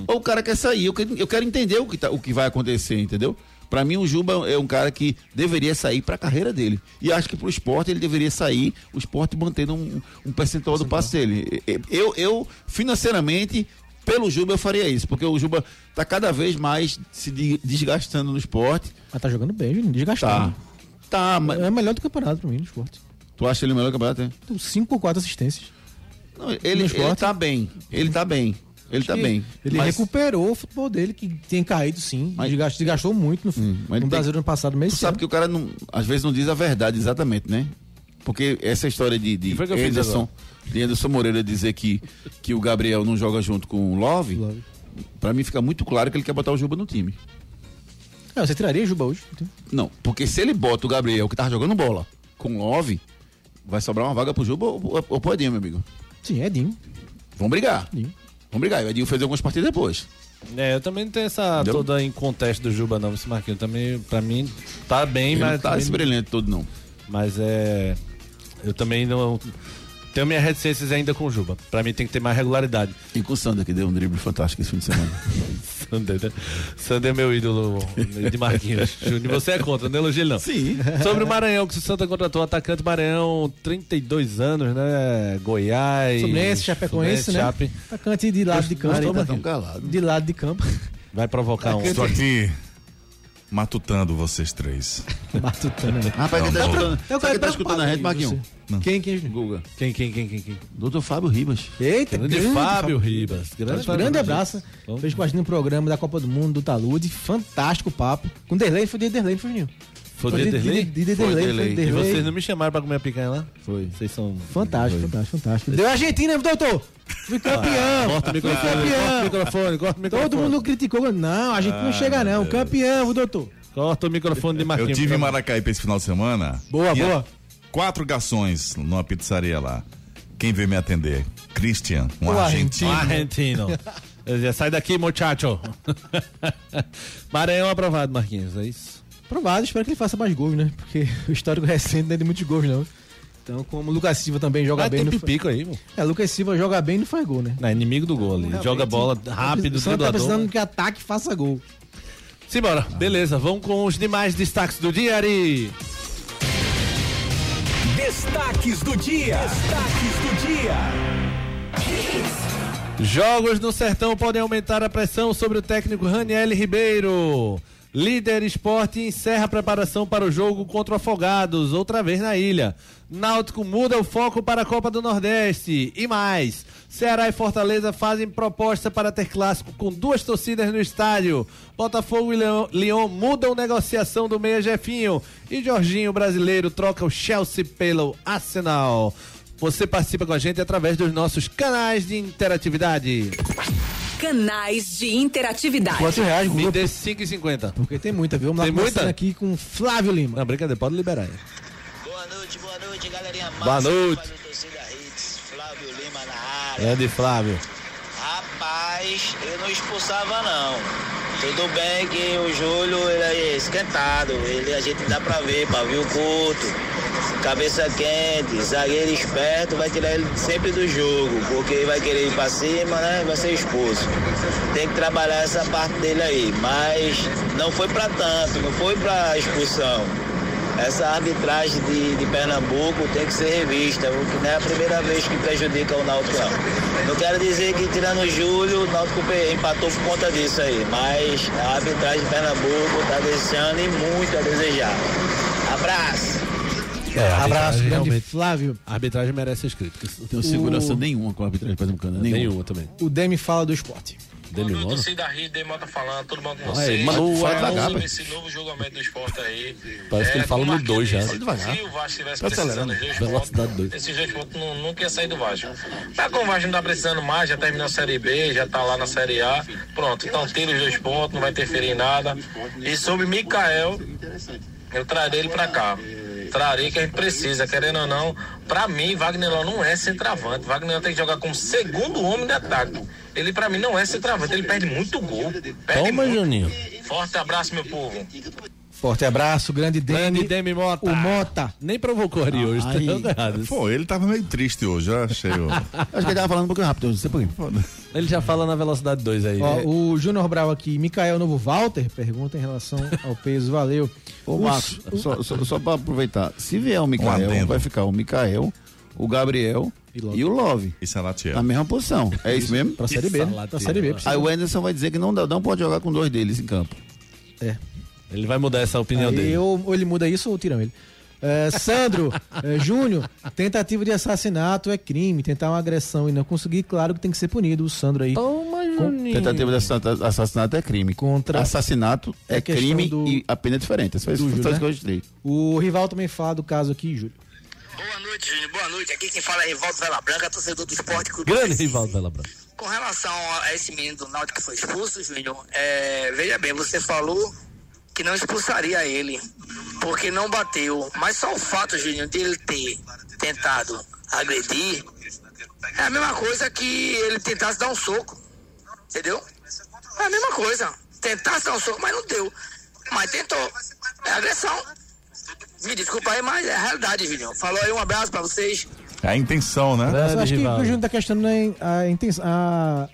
ou o cara quer sair. Eu quero, eu quero entender o que, tá, o que vai acontecer, entendeu? Pra mim, o Juba é um cara que deveria sair pra carreira dele. E acho que pro esporte ele deveria sair, o esporte mantendo um, um percentual do passe dele. Eu, eu, financeiramente, pelo Juba eu faria isso, porque o Juba tá cada vez mais se de- desgastando no esporte. Mas tá jogando bem, Juninho, desgastado. Tá. Tá, mas É melhor do o campeonato pra mim no esporte. tu acha ele o melhor campeonato? é? Tem cinco ou quatro assistências. Não, ele, ele tá bem. Ele tá bem. Ele tá bem. Ele Mas- recuperou o futebol dele, que tem caído sim. Mas- Desgastou, desgastou muito no, Hum, no tem- Brasil ano passado, Tu sabe que o cara não, às vezes não diz a verdade exatamente, né? Porque essa história de, de Anderson, de Anderson Moreira dizer que, que o Gabriel não joga junto com o Love, Love. pra mim fica muito claro que ele quer botar o Juba no time. É, você tiraria Juba hoje? Então, Não, porque se ele bota o Gabriel, que tava jogando bola, com o Love, vai sobrar uma vaga pro Juba ou, ou, ou pro Edinho, meu amigo. Sim, é Edinho. Vão brigar. Edinho. Vão brigar. E o Edinho fez algumas partidas depois. É, eu também não tenho essa Entendeu? toda em contexto do Juba, não, esse Marquinhos. Também, pra mim, tá bem, Ele mas. não tá também- esse brilhante todo, não. Mas é. Eu também não. Tenho minhas reticências ainda com o Juba. Pra mim tem que ter mais regularidade. E com o Sander, que deu um drible fantástico esse fim de semana. Sander, né? Sander é meu ídolo de Marquinhos. Júnior, você é contra, não elogia ele não. Sim. Sobre o Maranhão, que o Santa contratou atacante Maranhão, 32 anos, né? Goiás. Fluminense, Chapecoense, Fluminense, né? Chape. Atacante de lado de campo. Tá tão calado. De lado de campo. Vai provocar um. Estou aqui matutando vocês três. Matutando, né? Rapaz, quem tá escutando, Eu quem tá quero escutando a gente, Marquinhos? Quem, quem? Guga. Quem, quem, quem, quem, quem? Doutor Fábio Ribas. Eita, Grande, Fábio Ribas. Grande, Grande, abraço. Vamos. Fez parte do programa da Copa do Mundo do Talude. Fantástico papo. Com Derlei, foi de Derlei, foi Juninho. Foi de- de Derlei? De, de, de Foi E vocês não me chamaram pra comer a picanha lá? Foi. Vocês são. Fantástico, fantástico, fantástico. Deu Argentina, doutor! Fui campeão! Corta o Fui microfone, corta o campeão! microfone, corta o microfone. Todo mundo criticou. Não, a gente não chega não. Campeão, viu, doutor? Corta o microfone de Eu Marquinhos. tive em favor. Maracaípe esse final de semana. Boa, Tinha boa. Quatro garçons numa pizzaria lá. Quem veio me atender? Christian, um O argentino. Um argentino. Eu dizia, Sai daqui, muchacho. Maranhão aprovado, Marquinhos, é isso? Provado, espero que ele faça mais gols, né? Porque o histórico recente não é de muitos gols, não. Então, como o Lucas Silva também joga Vai bem. ter Não pipico aí, fa... É, Lucas Silva joga bem e não faz gol, né? Não, é inimigo do gol ali. Joga bola rápido, O tá driblador. precisando que ataque faça gol. Simbora. Beleza, vamos com os demais destaques do dia, Ari. Destaques do dia. Destaques do dia. Jogos no Sertão podem aumentar a pressão sobre o técnico Raniel Ribeiro. Líder Esporte encerra a preparação para o jogo contra o Afogados, outra vez na ilha. Náutico muda o foco para a Copa do Nordeste. E mais, Ceará e Fortaleza fazem proposta para ter clássico com duas torcidas no estádio. Botafogo e Leão, mudam negociação do meia Jefinho. E Jorginho brasileiro troca o Chelsea pelo Arsenal. Você participa com a gente através dos nossos canais de interatividade. Canais de interatividade. Quantos reais, Me Guga? dê 5,50. Porque tem muita, viu? Vamos Tem lá muita? aqui com Flávio Lima. Não, brincadeira, pode liberar aí. Boa noite, boa noite, galerinha massa. Boa noite. Flávio Lima na área. Grande Flávio. Rapaz, eu não expulsava não. Tudo bem que o Júlio ele é esquentado, ele a gente dá pra ver, pavio curto, cabeça quente, zagueiro esperto, vai tirar ele sempre do jogo, porque ele vai querer ir pra cima, né? Vai ser expulso. Tem que trabalhar essa parte dele aí, mas não foi pra tanto, não foi pra expulsão. Essa arbitragem de, de Pernambuco tem que ser revista, porque não é a primeira vez que prejudica o Náutico. Não, não quero dizer que tirando o Júlio, o Náutico empatou por conta disso aí, mas a arbitragem de Pernambuco está deixando e muito a desejar. Abraço! É, Abraço, grande realmente. Flávio. A arbitragem merece as críticas. Não tenho segurança nenhuma com a arbitragem pernambucana. Nenhuma. Nenhuma também. O Demi fala do esporte. Demi Lono? Torcida Rede, Mota falando, tudo bom com Aí, vocês? Manu, fala Falando devagar, sobre pai. esse novo julgamento do esporte aí. Parece que ele fala como no dois já. disse, Fala devagar. Se o Vasco tivesse Tá precisando de dois pontos, esses dois pontos não, nunca ia sair do Vasco. Tá como o Vasco não tá precisando mais, já terminou a Série B, já tá lá na Série A. Pronto, então tira os dois pontos, não vai interferir em nada. E sobre Mikael, eu trarei ele pra cá. Que a gente precisa, querendo ou não. Pra mim, Wagner Ló não é centroavante. Wagner Ló tem que jogar como segundo homem de ataque. Ele, pra mim, não é centroavante. Ele perde muito gol. Perde Toma, muito. Juninho. Forte abraço, meu povo. Forte abraço, grande Demi. Grande Demi Mota. O Mota. Nem provocou Ari hoje, tá. Pô, ele tava meio triste hoje, eu achei. ó. Acho que ele tava falando um pouquinho rápido, não sei por quê. Ele já fala na velocidade 2 aí. Ó, É, o Júnior Brau aqui, Micael Novo Walter, pergunta em relação ao peso, valeu. Ô, Os- Marcos, só, só, só pra aproveitar, se vier o Um Mikael, adendo. vai ficar o Mikael, o Gabriel e, o Love. E Salatiel. Na mesma posição. É isso mesmo? Pra Série B, né? Pra Série B. Aí o Anderson vai dizer que não, dá- não pode jogar com dois deles em campo. Ele vai mudar essa opinião Aí dele. ou, ou ele muda isso ou tiram ele. É, Sandro é, Júnior, tentativa de assassinato é crime. Tentar uma agressão e não conseguir, claro que tem que ser punido. O Sandro aí. Toma, Juninho. Tentativa de assassinato, assassinato é crime. Contra- Assassinato é, É crime do- e a pena é diferente. É só isso, só Júlio, que né? O rival também fala do caso aqui, Júlio. Boa noite, Júnior. Boa noite. Aqui quem fala é Rivaldo Vela Branca, torcedor do Esporte Clube. Grande Recife. rival dela, Branca. Com relação a esse menino do Náutico que foi expulso, Júnior, é, veja bem, você falou que não expulsaria ele, porque não bateu. Mas só o fato, Júnior, de ele ter tentado agredir, é a mesma coisa que ele tentasse dar um soco. Entendeu? É a mesma coisa. Tentasse dar um soco, mas não deu. Mas tentou. É agressão. Me desculpa aí, mas é a realidade, Júnior. Falou aí, um abraço pra vocês. É a intenção, né? Mas eu Grande acho que o Júnior tá questionando a, intenção, a,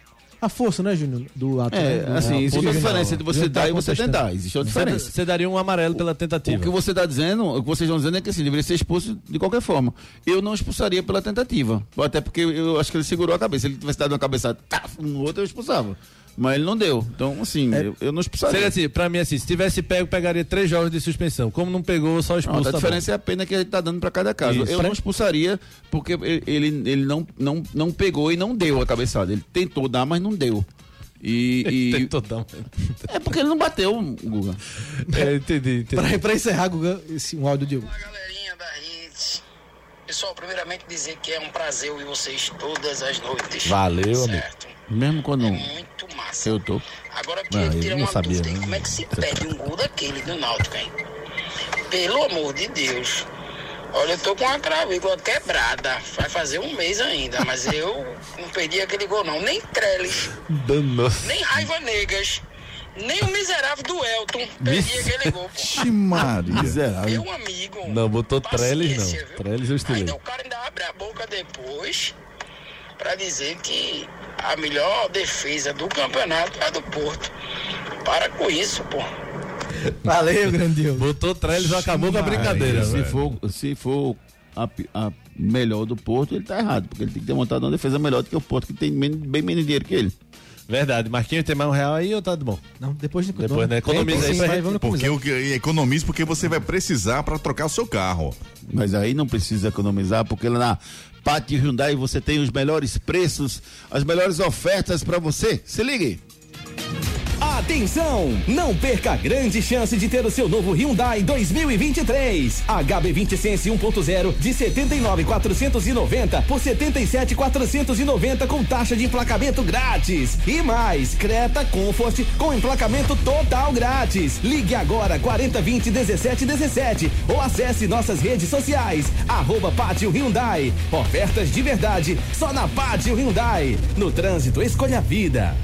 a força, né, Júnior? Do ato. né? É, Do- assim, existe uma do- diferença entre você tá dar e você tentar. Existe uma diferença. você daria um amarelo pela O tentativa. que você está dizendo, o que vocês estão dizendo é que assim, deveria ser expulso de qualquer forma. Eu não expulsaria pela tentativa. Até porque eu acho que ele segurou a cabeça. Se ele tivesse dado uma cabeçada tá, no outro, eu expulsava. Mas ele não deu. Então, assim, eu, eu não expulsaria. Seria assim, pra mim assim, se tivesse pego, pegaria três jogos de suspensão. Como não pegou, só expulso. Pronto, a tá diferença é a pena que ele está dando para cada caso. Isso. Eu não expulsaria porque ele, ele, ele não, não, não pegou e não deu a cabeçada. Ele tentou dar, mas não deu. E, e- Tentou dar um- é porque ele não bateu, Guga. É, entendi, entendi. Pra, pra encerrar, Guga, esse, um áudio de Hugo. Fala galerinha da Hits. Pessoal, primeiramente dizer que é um prazer ouvir vocês todas as noites. Valeu, amigo. certo? Mesmo quando É muito massa. eu tô. Agora eu Não, queria tirar não uma sabia, dúvida. né? Como é que se perde um gol daquele do Náutico, hein? Pelo amor de Deus. Olha, eu tô com a clavícula quebrada. Vai fazer um mês ainda, mas eu não perdi aquele gol, não. Nem Trellis, Danos. nem Raiva Negas, nem o miserável do Elton perdi aquele gol. pô. Ixi, Maria. Miserável. Meu amigo. Não, botou Trellis paciência, não. viu? Trellis eu estilei. Ainda o cara ainda abre a boca depois pra dizer que a melhor defesa do campeonato é a do Porto. Para com isso, pô. Valeu, grande Hugo. Botou Trellis, acabou com a brincadeira. se, velho. for, se for a, a melhor do Porto, ele tá errado. Porque ele tem que ter montado uma defesa melhor do que o Porto, que tem bem menos dinheiro que ele. Verdade. Marquinhos tem mais um real aí ou tá de bom? Não, depois de Depois, né? Economiza aí sim, pra vai, vamos Porque economize porque você vai precisar para trocar o seu carro. Mas aí não precisa economizar, porque lá na Pátio Hyundai você tem os melhores preços, as melhores ofertas para você. Se ligue! Atenção! Não perca a grande chance de ter o seu novo Hyundai 2023. HB20 Sense 1.0 de 79.490 por 77.490 com taxa de emplacamento grátis. E mais, Creta Comfort com emplacamento total grátis. Ligue agora 4020 1717 ou acesse nossas redes sociais. Arroba Pátio Hyundai. Ofertas de verdade só na Pátio Hyundai. No trânsito, escolha a vida.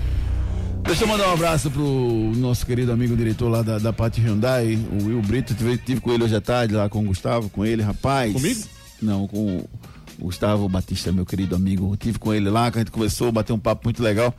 Deixa eu mandar um abraço pro nosso querido amigo diretor lá da, da Pátio Hyundai, o Will Brito. Tive, tive com ele hoje à tarde, lá com o Gustavo, com ele, rapaz. Comigo? Não, com o Gustavo Batista, meu querido amigo. Tive com ele lá, que a gente conversou, bateu um papo muito legal.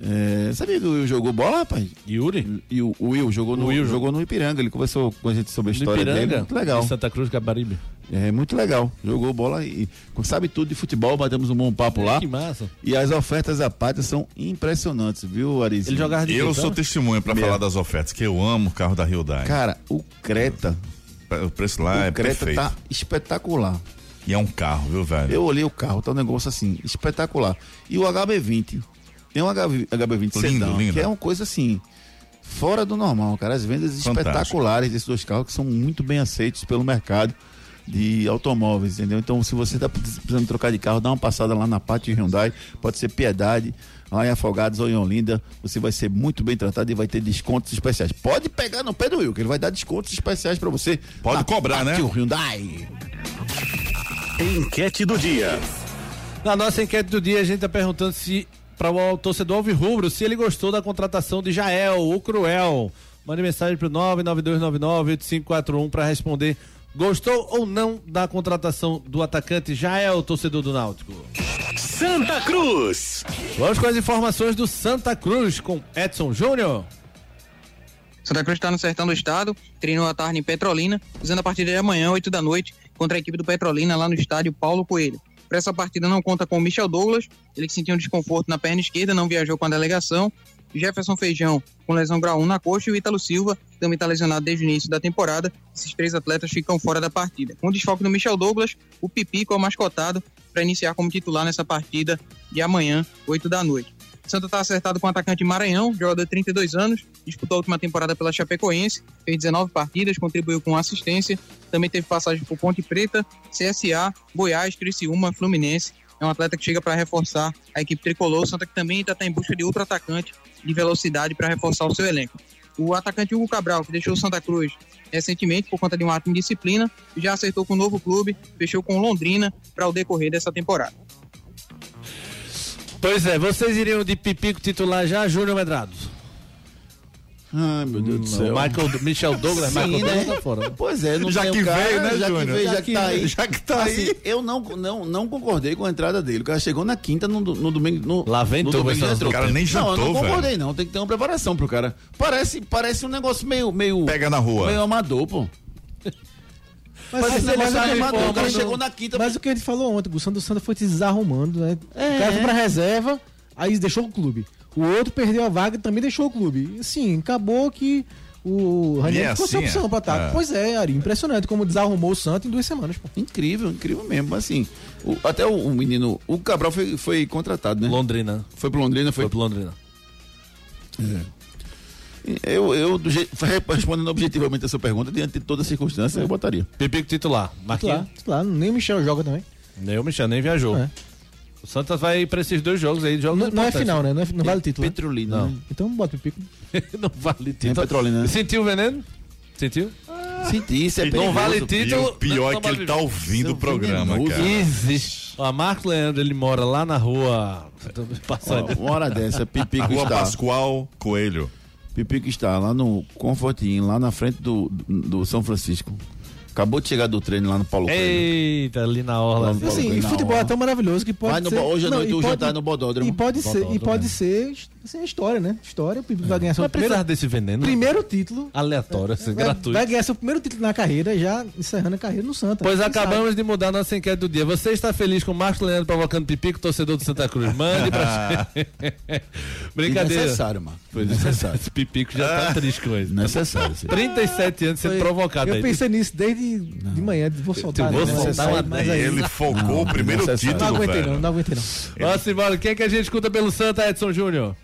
É, sabia que o Will jogou bola, rapaz? Yuri? E o, o Will jogou no, O Will jogou no Ipiranga. Ele conversou com a gente sobre a história dele. Ipiranga? Muito legal. De Santa Cruz, Caparibe. É muito legal. Jogou bola e sabe tudo de futebol. Batemos um bom papo lá. Que massa. E as ofertas da Pátria são impressionantes, viu, Ariz? Ele jogava de Eu sou então? testemunha para falar das ofertas, que eu amo o carro da Hyundai. Cara, o Creta, O preço lá é o Creta perfeito. tá espetacular. E é um carro, viu, velho? Eu olhei o carro, tá um negócio assim, espetacular. E o HB20, tem um HB, HB20 Lindo, sedã, lindo. que é uma coisa assim, fora do normal, cara. As vendas Fantástico. espetaculares desses dois carros que são muito bem aceitos pelo mercado de automóveis, entendeu? Então, se você tá precisando trocar de carro, dá uma passada lá na Pátio Hyundai, pode ser Piedade, lá em Afogados ou em Olinda, você vai ser muito bem tratado e vai ter descontos especiais. Pode pegar no pé do Will, que ele vai dar descontos especiais pra você. Pode na cobrar, né? Pátio Hyundai. Enquete do dia. Na nossa enquete do dia, a gente tá perguntando se para o torcedor Alvirrubro se ele gostou da contratação de Jael, o Cruel. Mande mensagem pro 992998541 para responder. Gostou ou não da contratação do atacante Jael, torcedor do Náutico? Santa Cruz. Vamos com as informações do Santa Cruz com Edson Júnior. Santa Cruz está no sertão do estado, treinou à tarde em Petrolina, usando a partida de amanhã, 8 da noite, contra a equipe do Petrolina lá no estádio Paulo Coelho. Para essa partida não conta com o Michel Douglas, ele que sentiu um desconforto na perna esquerda, não viajou com a delegação. Jefferson Feijão com lesão grau 1 na coxa e o Ítalo Silva, também está lesionado desde o início da temporada. Esses três atletas ficam fora da partida. Com desfoque do Michel Douglas, o Pipico é o mascotado para iniciar como titular nessa partida de amanhã, 8 da noite. Santa está acertado com o atacante Maranhão, jogador de 32 anos, disputou a última temporada pela Chapecoense, fez 19 partidas, contribuiu com assistência, também teve passagem por Ponte Preta, CSA, Goiás, Criciúma, Fluminense. É um atleta que chega para reforçar a equipe tricolor. Santa que também está em busca de outro atacante de velocidade para reforçar o seu elenco. O atacante Hugo Cabral, que deixou o Santa Cruz recentemente por conta de um ato de indisciplina, já acertou com o novo clube, fechou com Londrina para o decorrer dessa temporada. Pois é, vocês iriam de Pipico titular já, Júnior Medrado? Ai, meu Deus do Não, céu. Michael, Michel Douglas, Sim, Michael né? Douglas tá fora. Pois é, não Já tem que o cara, veio, né, já que Júnior? veio, já, Já que que tá veio, aí. já que tá Assim, aí. Eu não, não, não concordei com a entrada dele. O cara chegou na quinta no, no domingo. No, Lá vem no tu, domingo esse já entrou. O cara nem Não, eu não jantou, concordei, não. Tem que ter uma preparação pro cara. Parece, parece um negócio meio. meio Pega na rua. Meio amador, pô. Mas, meio de amador. O cara chegou na quinta. Mas o que a gente falou ontem, o Santo Santa foi se desarrumando, né? É. O cara foi pra reserva, aí deixou o clube. O outro perdeu a vaga e também deixou o clube. Assim, acabou que o Ranieri é ficou sem assim, opção é? pra ataque. É. Pois é, Ari, impressionante como desarrumou o Santos em duas semanas, pô. Incrível, incrível mesmo. Assim, o- até o, o menino. O Cabral foi, foi contratado, né? Londrina. Foi pro Londrina, foi. Foi pro Londrina. Eu, eu do jeito, respondendo objetivamente a sua pergunta, diante de toda a circunstância, eu botaria. Pipico titular. Marquinhos. Claro, claro, nem o Michel joga também. Nem o Michel nem viajou. É. O Santos vai pra esses dois jogos aí. Jogos Não, não é final, né? Não, é- não vale título. né? Petrolina. Não. né? Então bota o pico. não vale título. Petrolina. né? Sentiu o veneno? Sentiu? Senti, isso é Não perigoso. vale E o título. pior não é que ele tá ouvindo o programa, venenoso. cara. Existe. Ó, Marco Leandro, ele mora lá na rua. Passando. Ó, uma hora dessa, Pipico Rua está. Pascoal Coelho. Pipico está lá no Confortinho, lá na frente do, do São Francisco. Acabou de chegar do treino lá no Paulo Coelho. Eita, ali na orla. Paulo Assim, Coelho, e futebol é tão maravilhoso que pode Vai no ser... hoje à noite o jantar no Bodódromo. E pode ser, e pode né? ser assim, a história, né? História, o Pipico vai ganhar seu primeiro, desse veneno? primeiro título. Aleatório, assim, gratuito. vai ganhar seu primeiro título na carreira, já encerrando a carreira no Santa. Pois acabamos de mudar nossa enquete do dia. Você está feliz com o Marcos Leandro provocando pipico, torcedor do Santa Cruz? Mande pra gente. Brincadeira. Necessário, mano. Foi necessário. Esse pipico já tá triste com ele. necessário. sim. 37 anos sendo provocado Eu pensei nisso desde de manhã, de vou soltar. vou né? Soltar uma mas aí- ele focou o primeiro. Não título, aguentei velho. não, não aguentei não. Vamos embora. Quem é que a gente escuta pelo Santa, Edson Júnior?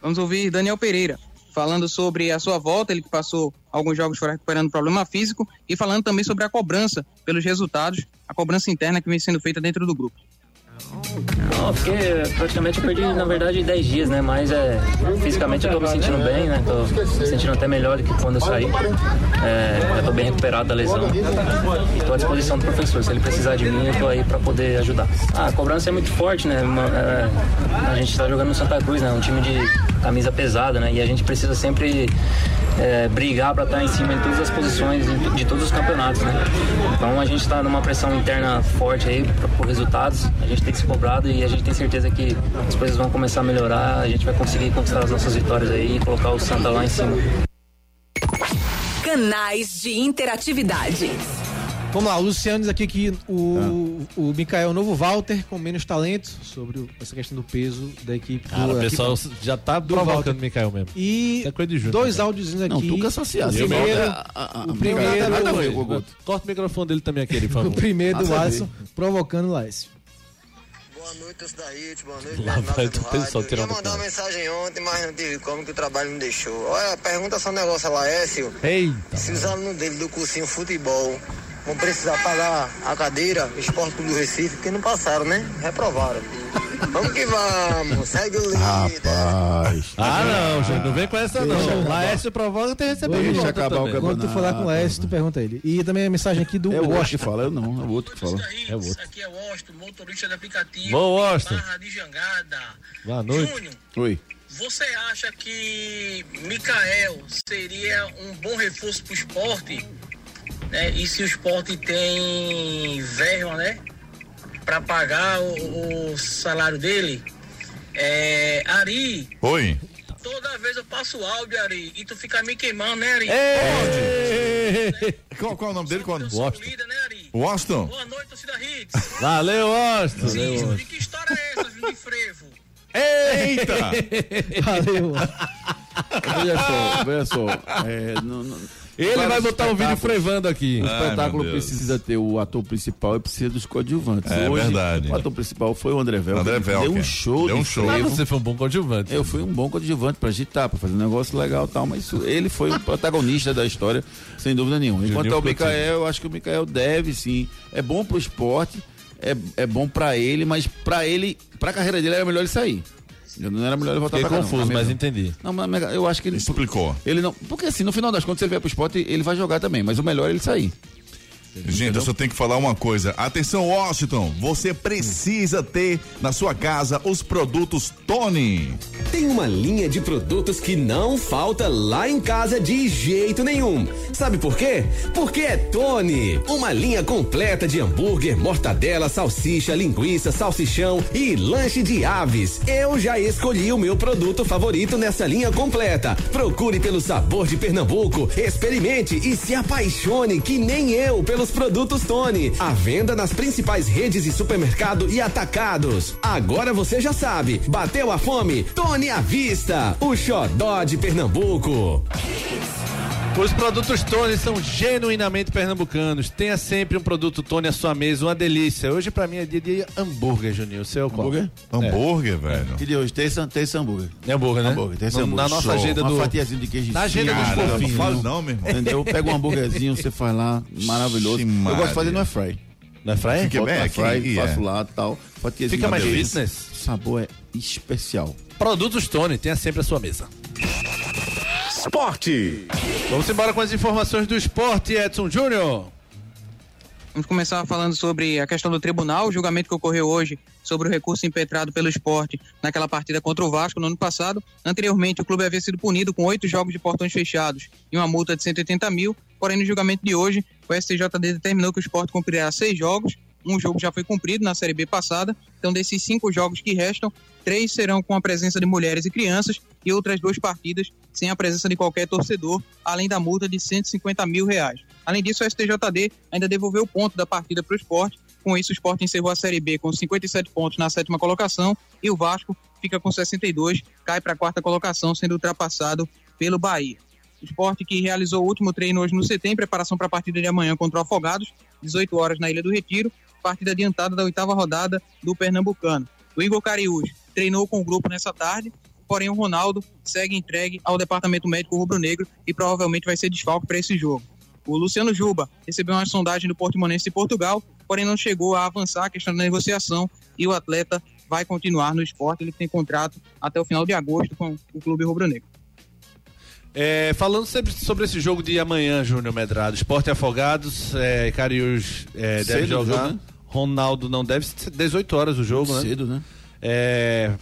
Vamos ouvir Daniel Pereira falando sobre a sua volta, ele que passou alguns jogos fora recuperando problema físico e falando também sobre a cobrança pelos resultados, a cobrança interna que vem sendo feita dentro do grupo. Não, porque praticamente perdi, na verdade, 10 dias, né? Mas é, fisicamente eu tô me sentindo bem, né? Tô me sentindo até melhor do que quando eu saí. É, tô bem recuperado da lesão. E tô à disposição do professor. Se ele precisar de mim, eu tô aí pra poder ajudar. Ah, a cobrança é muito forte, né? É, a gente tá jogando no Santa Cruz, né? Um time de camisa pesada, né? E a gente precisa sempre é, brigar para estar em cima de todas as posições de, todos os campeonatos, né? Então a gente está numa pressão interna forte aí por resultados. A gente tem se cobrado e a gente tem certeza que as coisas vão começar a melhorar. A gente vai conseguir conquistar as nossas vitórias aí e colocar o Santa lá em cima. Canais de interatividade. Vamos lá, o Luciano diz aqui que o, o Mikael é o novo Walter com menos talento sobre o- essa questão do peso da equipe. do, Cara, o equipe- pessoal já tá do provocando o Mikael mesmo. E é coisa de Júnior, dois áudiozinhos aqui. Não, tu que associasse. O primeiro, A- a- a- o primeiro, Nada o. Corta o microfone dele também aquele, por o favor. primeiro do. Alisson provocando o Laércio. Boa noite, torcida Hit, boa noite, Lá vai do o pessoal tirando Ia mandar o uma mensagem ontem, mas não tive como que o trabalho não deixou. Olha, pergunta só um negócio a Laércio. Eita. Se os alunos dele do cursinho futebol vão precisar pagar a cadeira Esporte Clube do Recife, porque não passaram, né? Reprovaram. Vamos que vamos, segue o líder. Rapaz. Ah, não, gente, não vem com essa não. Deixa Laércio provoca tem receber Deixa volta acabar o também. campeonato. Quando tu falar com o Laércio, tu pergunta ele. E também a mensagem aqui do É o Washington. que fala, eu não, é o outro que fala. É o outro. Aqui é Washington, motorista de aplicativo. Boa, Washington. Barra de Jangada. Boa noite. Júnior, Oi. Você acha que Mikael seria um bom reforço para o esporte? Né? E se o esporte tem verba, né? Para pagar o, o salário dele? É, Ari, Oi. toda vez eu passo áudio, Ari, e tu fica me queimando, né, Ari? Qual, qual é o nome dele? Qual? Washington. Líder, né, Ari? Washington? Boa noite, torcida Hits. Valeu, Austin. Sim, Júlio, que história é essa, de Frevo? Eita! Valeu. Veja só, veja só. é, não- não- Ele vai botar um vídeo frevando aqui. O Ai, espetáculo Deus. precisa ter o ator principal e precisa dos coadjuvantes. É Hoje, verdade. O ator principal foi o André Velker. André que Deu Velker. um show Deu de um show. Mas você foi um bom coadjuvante. Eu fui um bom coadjuvante pra agitar, pra fazer um negócio legal e tal, mas isso- ele foi o protagonista da história, sem dúvida nenhuma. Enquanto Juninho ao Coutinho. Mikael, eu acho que o Mikael deve sim. É bom pro esporte, é, é bom pra ele, mas pra ele, pra carreira dele era melhor ele sair. Não era melhor ele voltar Fiquei pra cá, confuso, não, mas mesmo. entendi. Não, mas eu acho que ele. Explicou. Ele não. Porque assim, no final das contas, se ele vier pro esporte, ele vai jogar também, mas o melhor é ele sair. Gente, eu só tenho que falar uma coisa. Atenção, Washington. Você precisa ter na sua casa os produtos Tony. Tem uma linha de produtos que não falta lá em casa de jeito nenhum. Sabe por quê? Porque é Tony. Uma linha completa de hambúrguer, mortadela, salsicha, linguiça, salsichão e lanche de aves. Eu já escolhi o meu produto favorito nessa linha completa. Procure pelo sabor de Pernambuco, experimente e se apaixone que nem eu pelos produtos Tony. À venda nas principais redes de supermercado e atacados. Agora você já sabe, bateu a fome? Tony à vista, o xodó de Pernambuco. Os produtos Tony são genuinamente pernambucanos. Tenha sempre um produto Tony à sua mesa, uma delícia. Hoje pra mim é dia de hambúrguer, Juninho. O seu qual? Hambúrguer? Hambúrguer, velho. Que de hoje? Terça, terça hambúrguer. É hambúrguer, né? Hambúrguer, terça No- hambúrguer. Na nossa Show. agenda Uma do... fatiazinha de queijo. Na agenda dos não fofinhos. fale não, meu irmão. Entendeu? Pega um hambúrguerzinho, você faz lá, maravilhoso. Ixi, Eu gosto de fazer no airfry. Não é fraia? Fica Boto bem no e faço é. lá e tal. Fatiazinha Fica mais delícia. fitness? O sabor é especial. Produtos Tony, tenha sempre à sua mesa. Esporte. Vamos embora com as informações do esporte, Edson Júnior. Vamos começar falando sobre a questão do tribunal, o julgamento que ocorreu hoje sobre o recurso impetrado pelo esporte naquela partida contra o Vasco no ano passado. Anteriormente, o clube havia sido punido com oito jogos de portões fechados e uma multa de 180 mil. Porém, no julgamento de hoje, o STJD determinou que o esporte cumprirá seis jogos. Um jogo já foi cumprido na Série B passada. Então, desses cinco jogos que restam, três serão com a presença de mulheres e crianças e outras duas partidas sem a presença de qualquer torcedor, além da multa de 150 mil reais. Além disso, o STJD ainda devolveu o ponto da partida para o esporte. Com isso, o esporte encerrou a Série B com 57 pontos na sétima colocação e o Vasco fica com 62, cai para a quarta colocação, sendo ultrapassado pelo Bahia. Esporte que realizou o último treino hoje no CT em preparação para a partida de amanhã contra o Afogados, 18 horas na Ilha do Retiro, partida adiantada da oitava rodada do Pernambucano. O Igor Cariús treinou com o grupo nessa tarde, porém o Ronaldo segue entregue ao departamento médico rubro-negro e provavelmente vai ser desfalque para esse jogo. O Luciano Juba recebeu uma sondagem do Portimonense de Portugal, porém não chegou a avançar a questão da negociação e o atleta vai continuar no esporte. Ele tem contrato até o final de agosto com o clube rubro-negro. É, falando sempre sobre esse jogo de amanhã, Júnior Medrado. Esporte Afogados, é, Cariús é, deve jogar. jogo, né? Ronaldo não deve ser 18 horas o jogo, né? Cedo, né? É,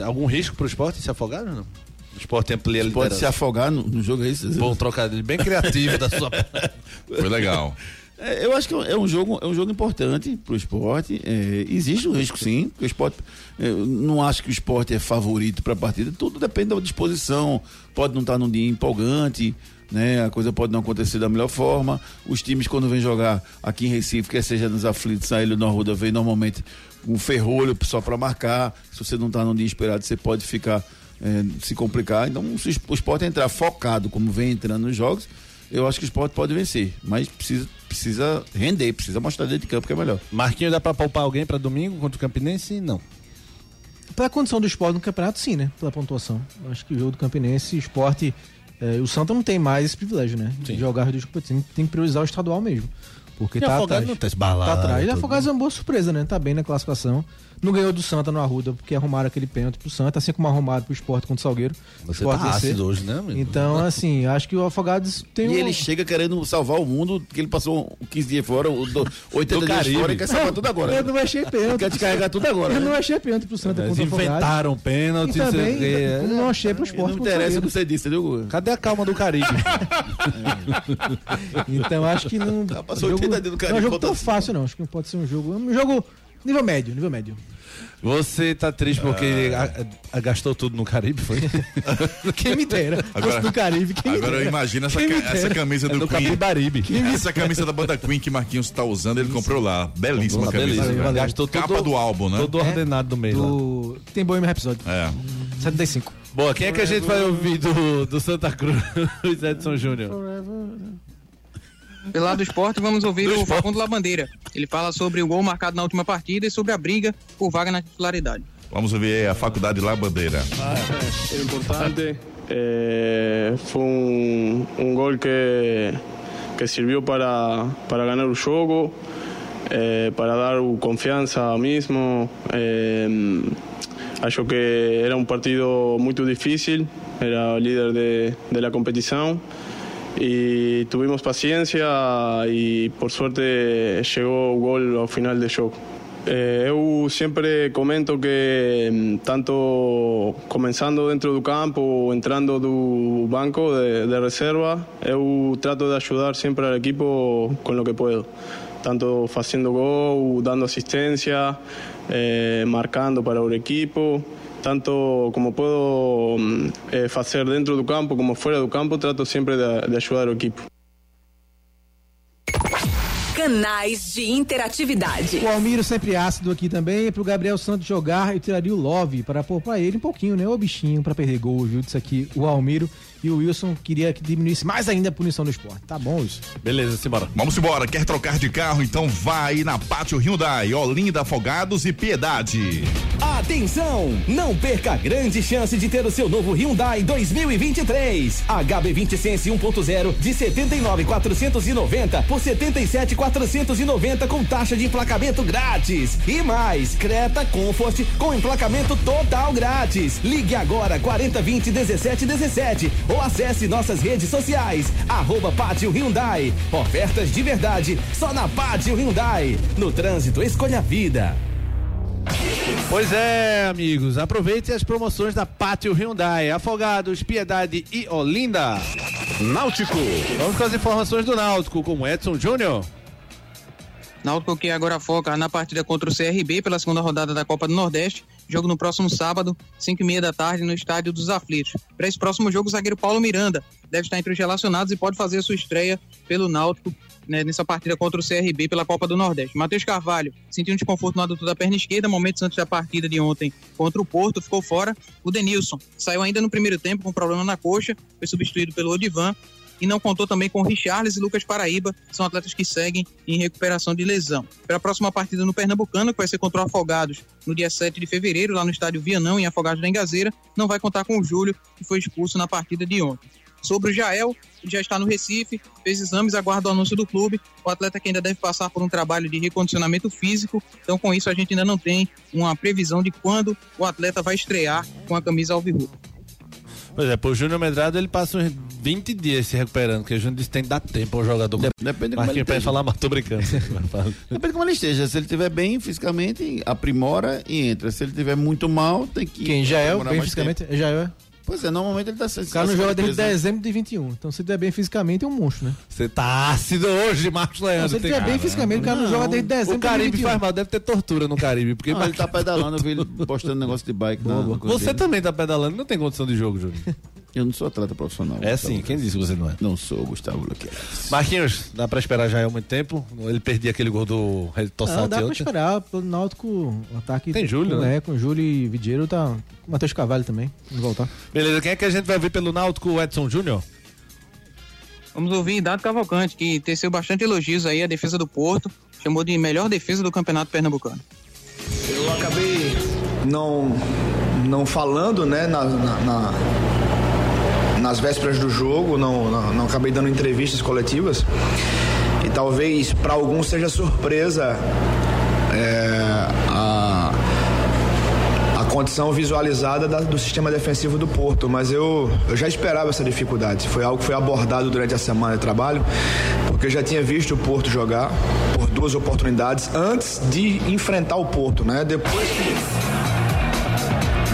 algum risco pro esporte se afogar ou não? O esporte amplia a Pode se afogar no, no jogo, é isso? Bom trocadilho, bem criativo da sua parte. Foi legal. É, eu acho que é um jogo, é um jogo importante para o esporte. É, existe um risco, sim. Porque o esporte, eu não acho que o esporte é favorito para a partida. Tudo depende da disposição. Pode não estar num dia empolgante, né? A coisa pode não acontecer da melhor forma. Os times, quando vêm jogar aqui em Recife, quer seja nos aflitos, a Ilha do Arruda, vem normalmente um ferrolho só para marcar. Se você não está num dia esperado, você pode ficar é, se complicar. Então, se o esporte entrar focado, como vem entrando nos jogos, eu acho que o esporte pode vencer. Mas precisa, precisa render, precisa mostrar dentro de campo que é melhor. Marquinhos dá pra poupar alguém pra domingo contra o Campinense? Não. Pela condição do esporte no campeonato, sim, né? Pela pontuação. Acho que o jogo do Campinense, esporte. eh, o Santa não tem mais esse privilégio, né? De jogar as duas competições. Tem que priorizar o estadual mesmo. Porque E tá atrás. não tá esbalado, Tá atrás. E tudo, Afogados é uma boa surpresa, né? Tá bem na classificação. Não ganhou do Santa no Arruda, porque arrumaram aquele pênalti pro Santa, assim como arrumaram pro Esporte contra o Salgueiro. Você Sport tá ácido hoje, né, amigo? Então, assim, acho que o Afogados tem E um... ele chega querendo salvar o mundo, que ele passou 15 dias fora, o do- 80 Do dias fora e quer salvar tudo agora. Eu não achei pênalti. Quer descarregar tudo agora, Eu né? não achei pênalti pro Santa Eles contra o Afogados. inventaram pênalti, E também sei o quê. não achei pro Esporte Não interessa o que você disse, entendeu? Cadê a calma do Caribe? Então acho que não. passou jogo, 80 dias do Caribe, não é um jogo tão fácil, não. Acho que pode ser um jogo. Um jogo nível médio, nível médio. Você tá triste porque a- a- gastou tudo no Caribe, foi? Quem me dera. Agora- do Caribe, quem me Agora dera. imagina essa, ca- essa camisa É do do Queen. Capibaribe. Essa camisa da banda Queen que Marquinhos tá usando, ele comprou lá. Belíssima Uma camisa. beleza. cara. Gastou todo- Capa do álbum, né? Todo ordenado do meio. lá. Do... Tem Bohemian Rhapsody. É. 75. Boa, quem é que a gente vai ouvir do, do Santa Cruz, Edson Júnior? Pelo lado do esporte, vamos ouvir o Facundo Labandeira. Ele fala sobre o gol marcado na última partida e sobre a briga por vaga na titularidade. Vamos ver a faculdade lá, bandeira. Era importante. eh, fue un, un gol que, que sirvió para, para ganar el juego, eh, para dar confianza mismo. Eh, acho que era un partido muy difícil, era líder de, de la competición y tuvimos paciencia y por suerte llegó gol al final del jogo. Eh, eu sempre comento que mm, tanto começando dentro do campo ou entrando do banco de, de reserva, eu trato de ajudar sempre ao equipo com o que puedo. Tanto fazendo gol, dando assistência, eh, marcando para o equipo. Tanto como puedo mm, eh, fazer dentro do campo como fora do campo, trato sempre de, de ajudar o equipo. Canais de interatividade. O Almiro sempre ácido aqui também. Pro Gabriel Santos jogar, eu tiraria o Love para poupar ele um pouquinho, né? O bichinho para perder gol, viu? Disse aqui o Almiro. E o Wilson queria que diminuísse mais ainda a punição do esporte. Tá bom isso. Beleza, simbora. Vamos embora. Quer trocar de carro? Então vai na Pátio Hyundai, Olinda Afogados e Piedade. Atenção! Não perca a grande chance de ter o seu novo Hyundai 2023. HB20 Sense 1.0 de 79.490 por 77.490 com taxa de emplacamento grátis. E mais, Creta Comfort com emplacamento total grátis. Ligue agora 4020 1717 ou acesse nossas redes sociais. Arroba Pátio Hyundai. Ofertas de verdade só na Pátio Hyundai. No trânsito, escolha a vida. Pois é, amigos, aproveite as promoções da Pátio Hyundai, Afogados, Piedade e Olinda. Náutico. Vamos com as informações do Náutico com Edson Júnior. Náutico que agora foca na partida contra o CRB pela segunda rodada da Copa do Nordeste. Jogo no próximo sábado, 5 e meia da tarde, no Estádio dos Aflitos. Para esse próximo jogo, o zagueiro Paulo Miranda deve estar entre os relacionados e pode fazer a sua estreia pelo Náutico né, nessa partida contra o CRB pela Copa do Nordeste. Matheus Carvalho sentiu um desconforto no adutor da perna esquerda, momentos antes da partida de ontem contra o Porto, ficou fora. O Denilson saiu ainda no primeiro tempo com problema na coxa, foi substituído pelo Odivan e não contou também com Richarles e Lucas Paraíba, são atletas que seguem em recuperação de lesão. Para a próxima partida no Pernambucano, que vai ser contra o Afogados no dia 7 de fevereiro, lá no estádio Vianão, em Afogados da Engazeira, não vai contar com o Júlio, que foi expulso na partida de ontem. Sobre o Jael, ele já está no Recife, fez exames, aguarda o anúncio do clube. O atleta que ainda deve passar por um trabalho de recondicionamento físico. Então, com isso, a gente ainda não tem uma previsão de quando o atleta vai estrear com a camisa alvirrubra. Pois é, pro Júnior Medrado ele passa uns 20 dias se recuperando, porque o Júnior disse que tem que dar tempo ao jogador. Depende de como Mas ele quem esteja. falar, mas tô brincando. Depende de como ele esteja. Se ele estiver bem fisicamente, aprimora e entra. Se ele estiver muito mal, tem que. Quem já é, bem fisicamente, tempo. já é. Pois é, normalmente ele tá O cara não joga desde dezembro de 21. Então, se der bem fisicamente, é um monstro, né? Você tá ácido hoje, Marcos Leandro. Não, se ele tiver bem fisicamente, o cara não joga desde dezembro O Caribe de 21. faz mal, deve ter tortura no Caribe. Porque Não, ele tá pedalando, eu vi ele postando negócio de bike. na- na coisa Você dele. também tá pedalando, não tem condição de jogo, Júnior. Eu não sou atleta profissional. É Gustavo. sim, quem disse que você não é? Não sou, Gustavo Luqueira. Marquinhos, dá pra esperar já há muito tempo? Ele perdia aquele gol do Red Não, Tossati dá pra esperar. Pelo Náutico, o ataque. Tem Júlio, com, né? É, com Júlio e Vidieiro, tá. Com o Matheus Carvalho também. Vamos voltar. Beleza, quem é que a gente vai ver pelo Náutico, Edson Júnior? Vamos ouvir Dado Cavalcante, que teceu bastante elogios aí à defesa do Porto, chamou de melhor defesa do Campeonato Pernambucano. Eu acabei não, não falando, né, na, na- na- nas vésperas do jogo, não, não, não acabei dando entrevistas coletivas. e talvez para alguns seja surpresa é, a, a condição visualizada da- do sistema defensivo do Porto, mas eu, eu já esperava essa dificuldade. Foi algo que foi abordado durante a semana de trabalho, porque eu já tinha visto o Porto jogar por duas oportunidades antes de enfrentar o Porto, né? Depois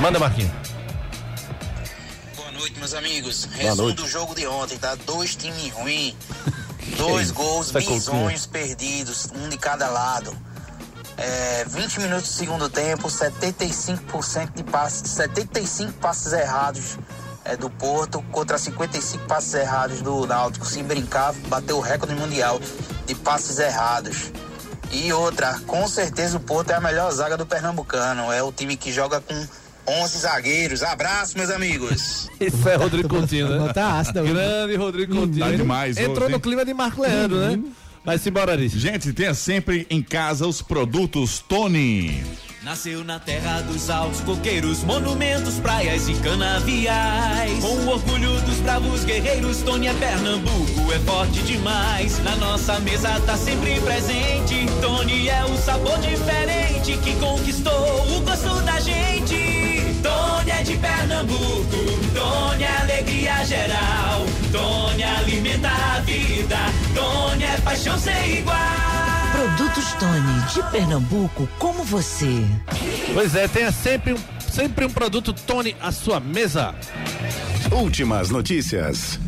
Manda, Marquinhos. Meus amigos. Resumo do jogo de ontem, tá? Dois times ruins, dois isso? gols bizonhos perdidos, um de cada lado. É, 20 minutos do segundo tempo, 75% de passes, 75 passes errados é, do Porto contra 55 passes errados do Náutico. Se brincar, bateu o recorde mundial de passes errados. E outra, com certeza o Porto é a melhor zaga do Pernambucano. É o time que joga com 11 zagueiros. Abraço, meus amigos. Isso é Rodrigo Coutinho, né? Tá ácida hoje. Grande Rodrigo Coutinho. Tá demais Entrou hoje, no hein? clima de Marco Leandro, né? Mas embora, Arice. Gente, tenha sempre em casa os produtos Tony. Nasceu na terra dos altos coqueiros, monumentos, praias e canaviais. Com o orgulho dos bravos guerreiros, Tony é Pernambuco, é forte demais. Na nossa mesa tá sempre presente. Tony é um sabor diferente que conquistou o gosto da gente. De Pernambuco, Tony é alegria geral. Tony alimenta a vida, Tony é paixão sem igual. Produtos Tony, de Pernambuco, como você. Pois é, tenha sempre um, sempre um produto Tony à sua mesa. Últimas notícias.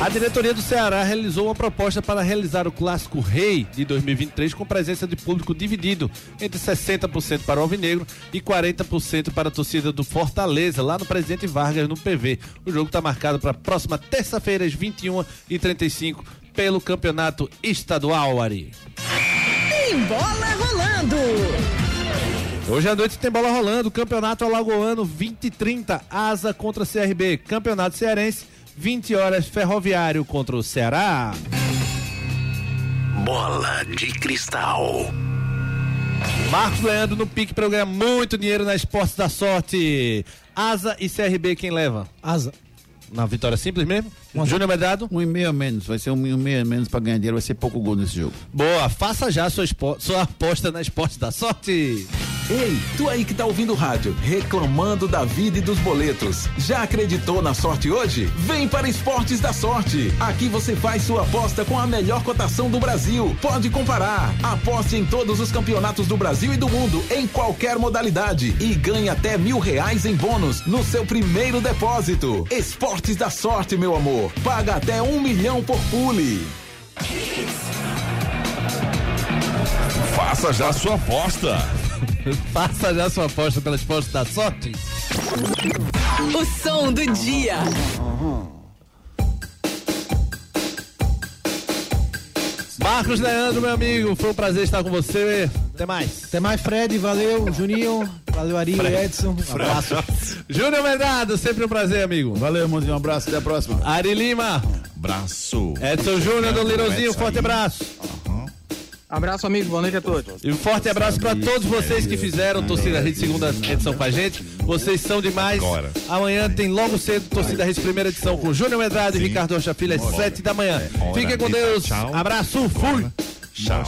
A diretoria do Ceará realizou uma proposta para realizar o Clássico Rei de 2023 com presença de público dividido entre 60% para o Alvinegro e 40% para a torcida do Fortaleza, lá no Presidente Vargas, no PV. O jogo está marcado para a próxima terça-feira, às 21h35, pelo Campeonato Estadual, Ari. Tem bola rolando. Hoje à noite tem bola rolando, Campeonato Alagoano 20 e 30, Asa contra CRB, Campeonato Cearense 20 horas, Ferroviário contra o Ceará. Bola de cristal. Marcos Leandro no pique para eu ganhar muito dinheiro na Esportes da Sorte. Asa e CRB quem leva? Asa. Na vitória simples mesmo? Júnior Medrado? Um e meio a menos, vai ser um e meio a menos pra ganhar dinheiro, vai ser pouco gol nesse jogo. Boa, faça já sua, espo- sua aposta na Esportes da Sorte. Ei, tu aí que tá ouvindo o rádio, reclamando da vida e dos boletos. Já acreditou na sorte hoje? Vem para Esportes da Sorte. Aqui você faz sua aposta com a melhor cotação do Brasil. Pode comparar. Aposte em todos os campeonatos do Brasil e do mundo, em qualquer modalidade. E ganhe até mil reais em bônus no seu primeiro depósito. Esportes da Sorte, meu amor. Paga até um milhão por pule. Faça já a sua aposta. Faça já sua aposta pela Esportes da Sorte. O som do dia. Marcos Leandro, meu amigo, foi um prazer estar com você. Até mais. Até mais, Fred. Valeu, Juninho. Valeu, Ari, Fred. Edson. Um abraço. Júnior Medrado, sempre um prazer, amigo. Valeu, irmãozinho. Um abraço, até a próxima. Ari Lima. Braço. Edson Júnior do Lirozinho, forte abraço. Abraço, amigo. Boa noite a todos. E um forte abraço para todos vocês que fizeram Torcida Rede segunda edição com a gente. Vocês são demais. Agora. Amanhã tem logo cedo Torcida Rede primeira edição com Júnior Medrado e Ricardo Rocha Filho às sete da manhã. hora Fiquem com de Deus. Abraço, fui. Tchau.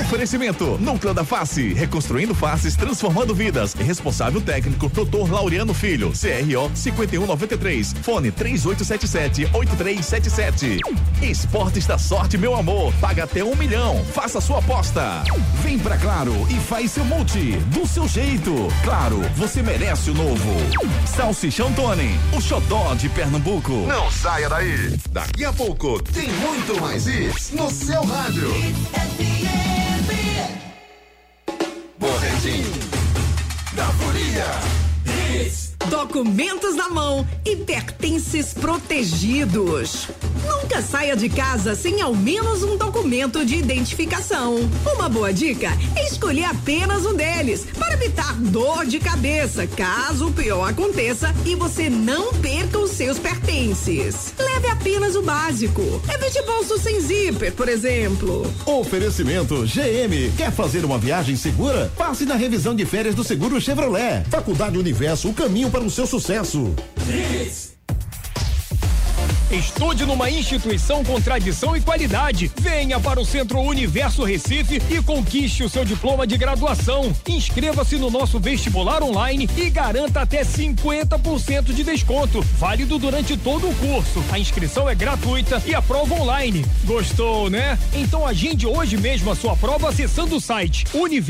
Oferecimento Núcleo da Face, reconstruindo faces, transformando vidas. Responsável técnico Dr. Laureano Filho, CRO 5193, fone 3877-8377. Esportes da Sorte, meu amor, paga até um milhão, faça sua aposta. Vem pra Claro e faz seu multi, do seu jeito. Claro, você merece o novo. Salsichão Tony, o xodó de Pernambuco. Não saia daí. Daqui a pouco tem muito mais isso no seu rádio. Documentos na mão e pertences protegidos. Nunca saia de casa sem ao menos um documento de identificação. Uma boa dica é escolher apenas um deles para evitar dor de cabeça caso o pior aconteça e você não perca os seus pertences. Leve apenas o básico. Evite bolso sem zíper, por exemplo. Oferecimento GM. Quer fazer uma viagem segura? Passe na revisão de férias do Seguro Chevrolet. Faculdade Universo, o caminho para o seu sucesso. Estude numa instituição com tradição e qualidade. Venha para o Centro Universo Recife e conquiste o seu diploma de graduação. Inscreva-se no nosso vestibular online e garanta até 50% de desconto. Válido durante todo o curso. A inscrição é gratuita e a prova online. Gostou, né? Então agende hoje mesmo a sua prova acessando o site Universo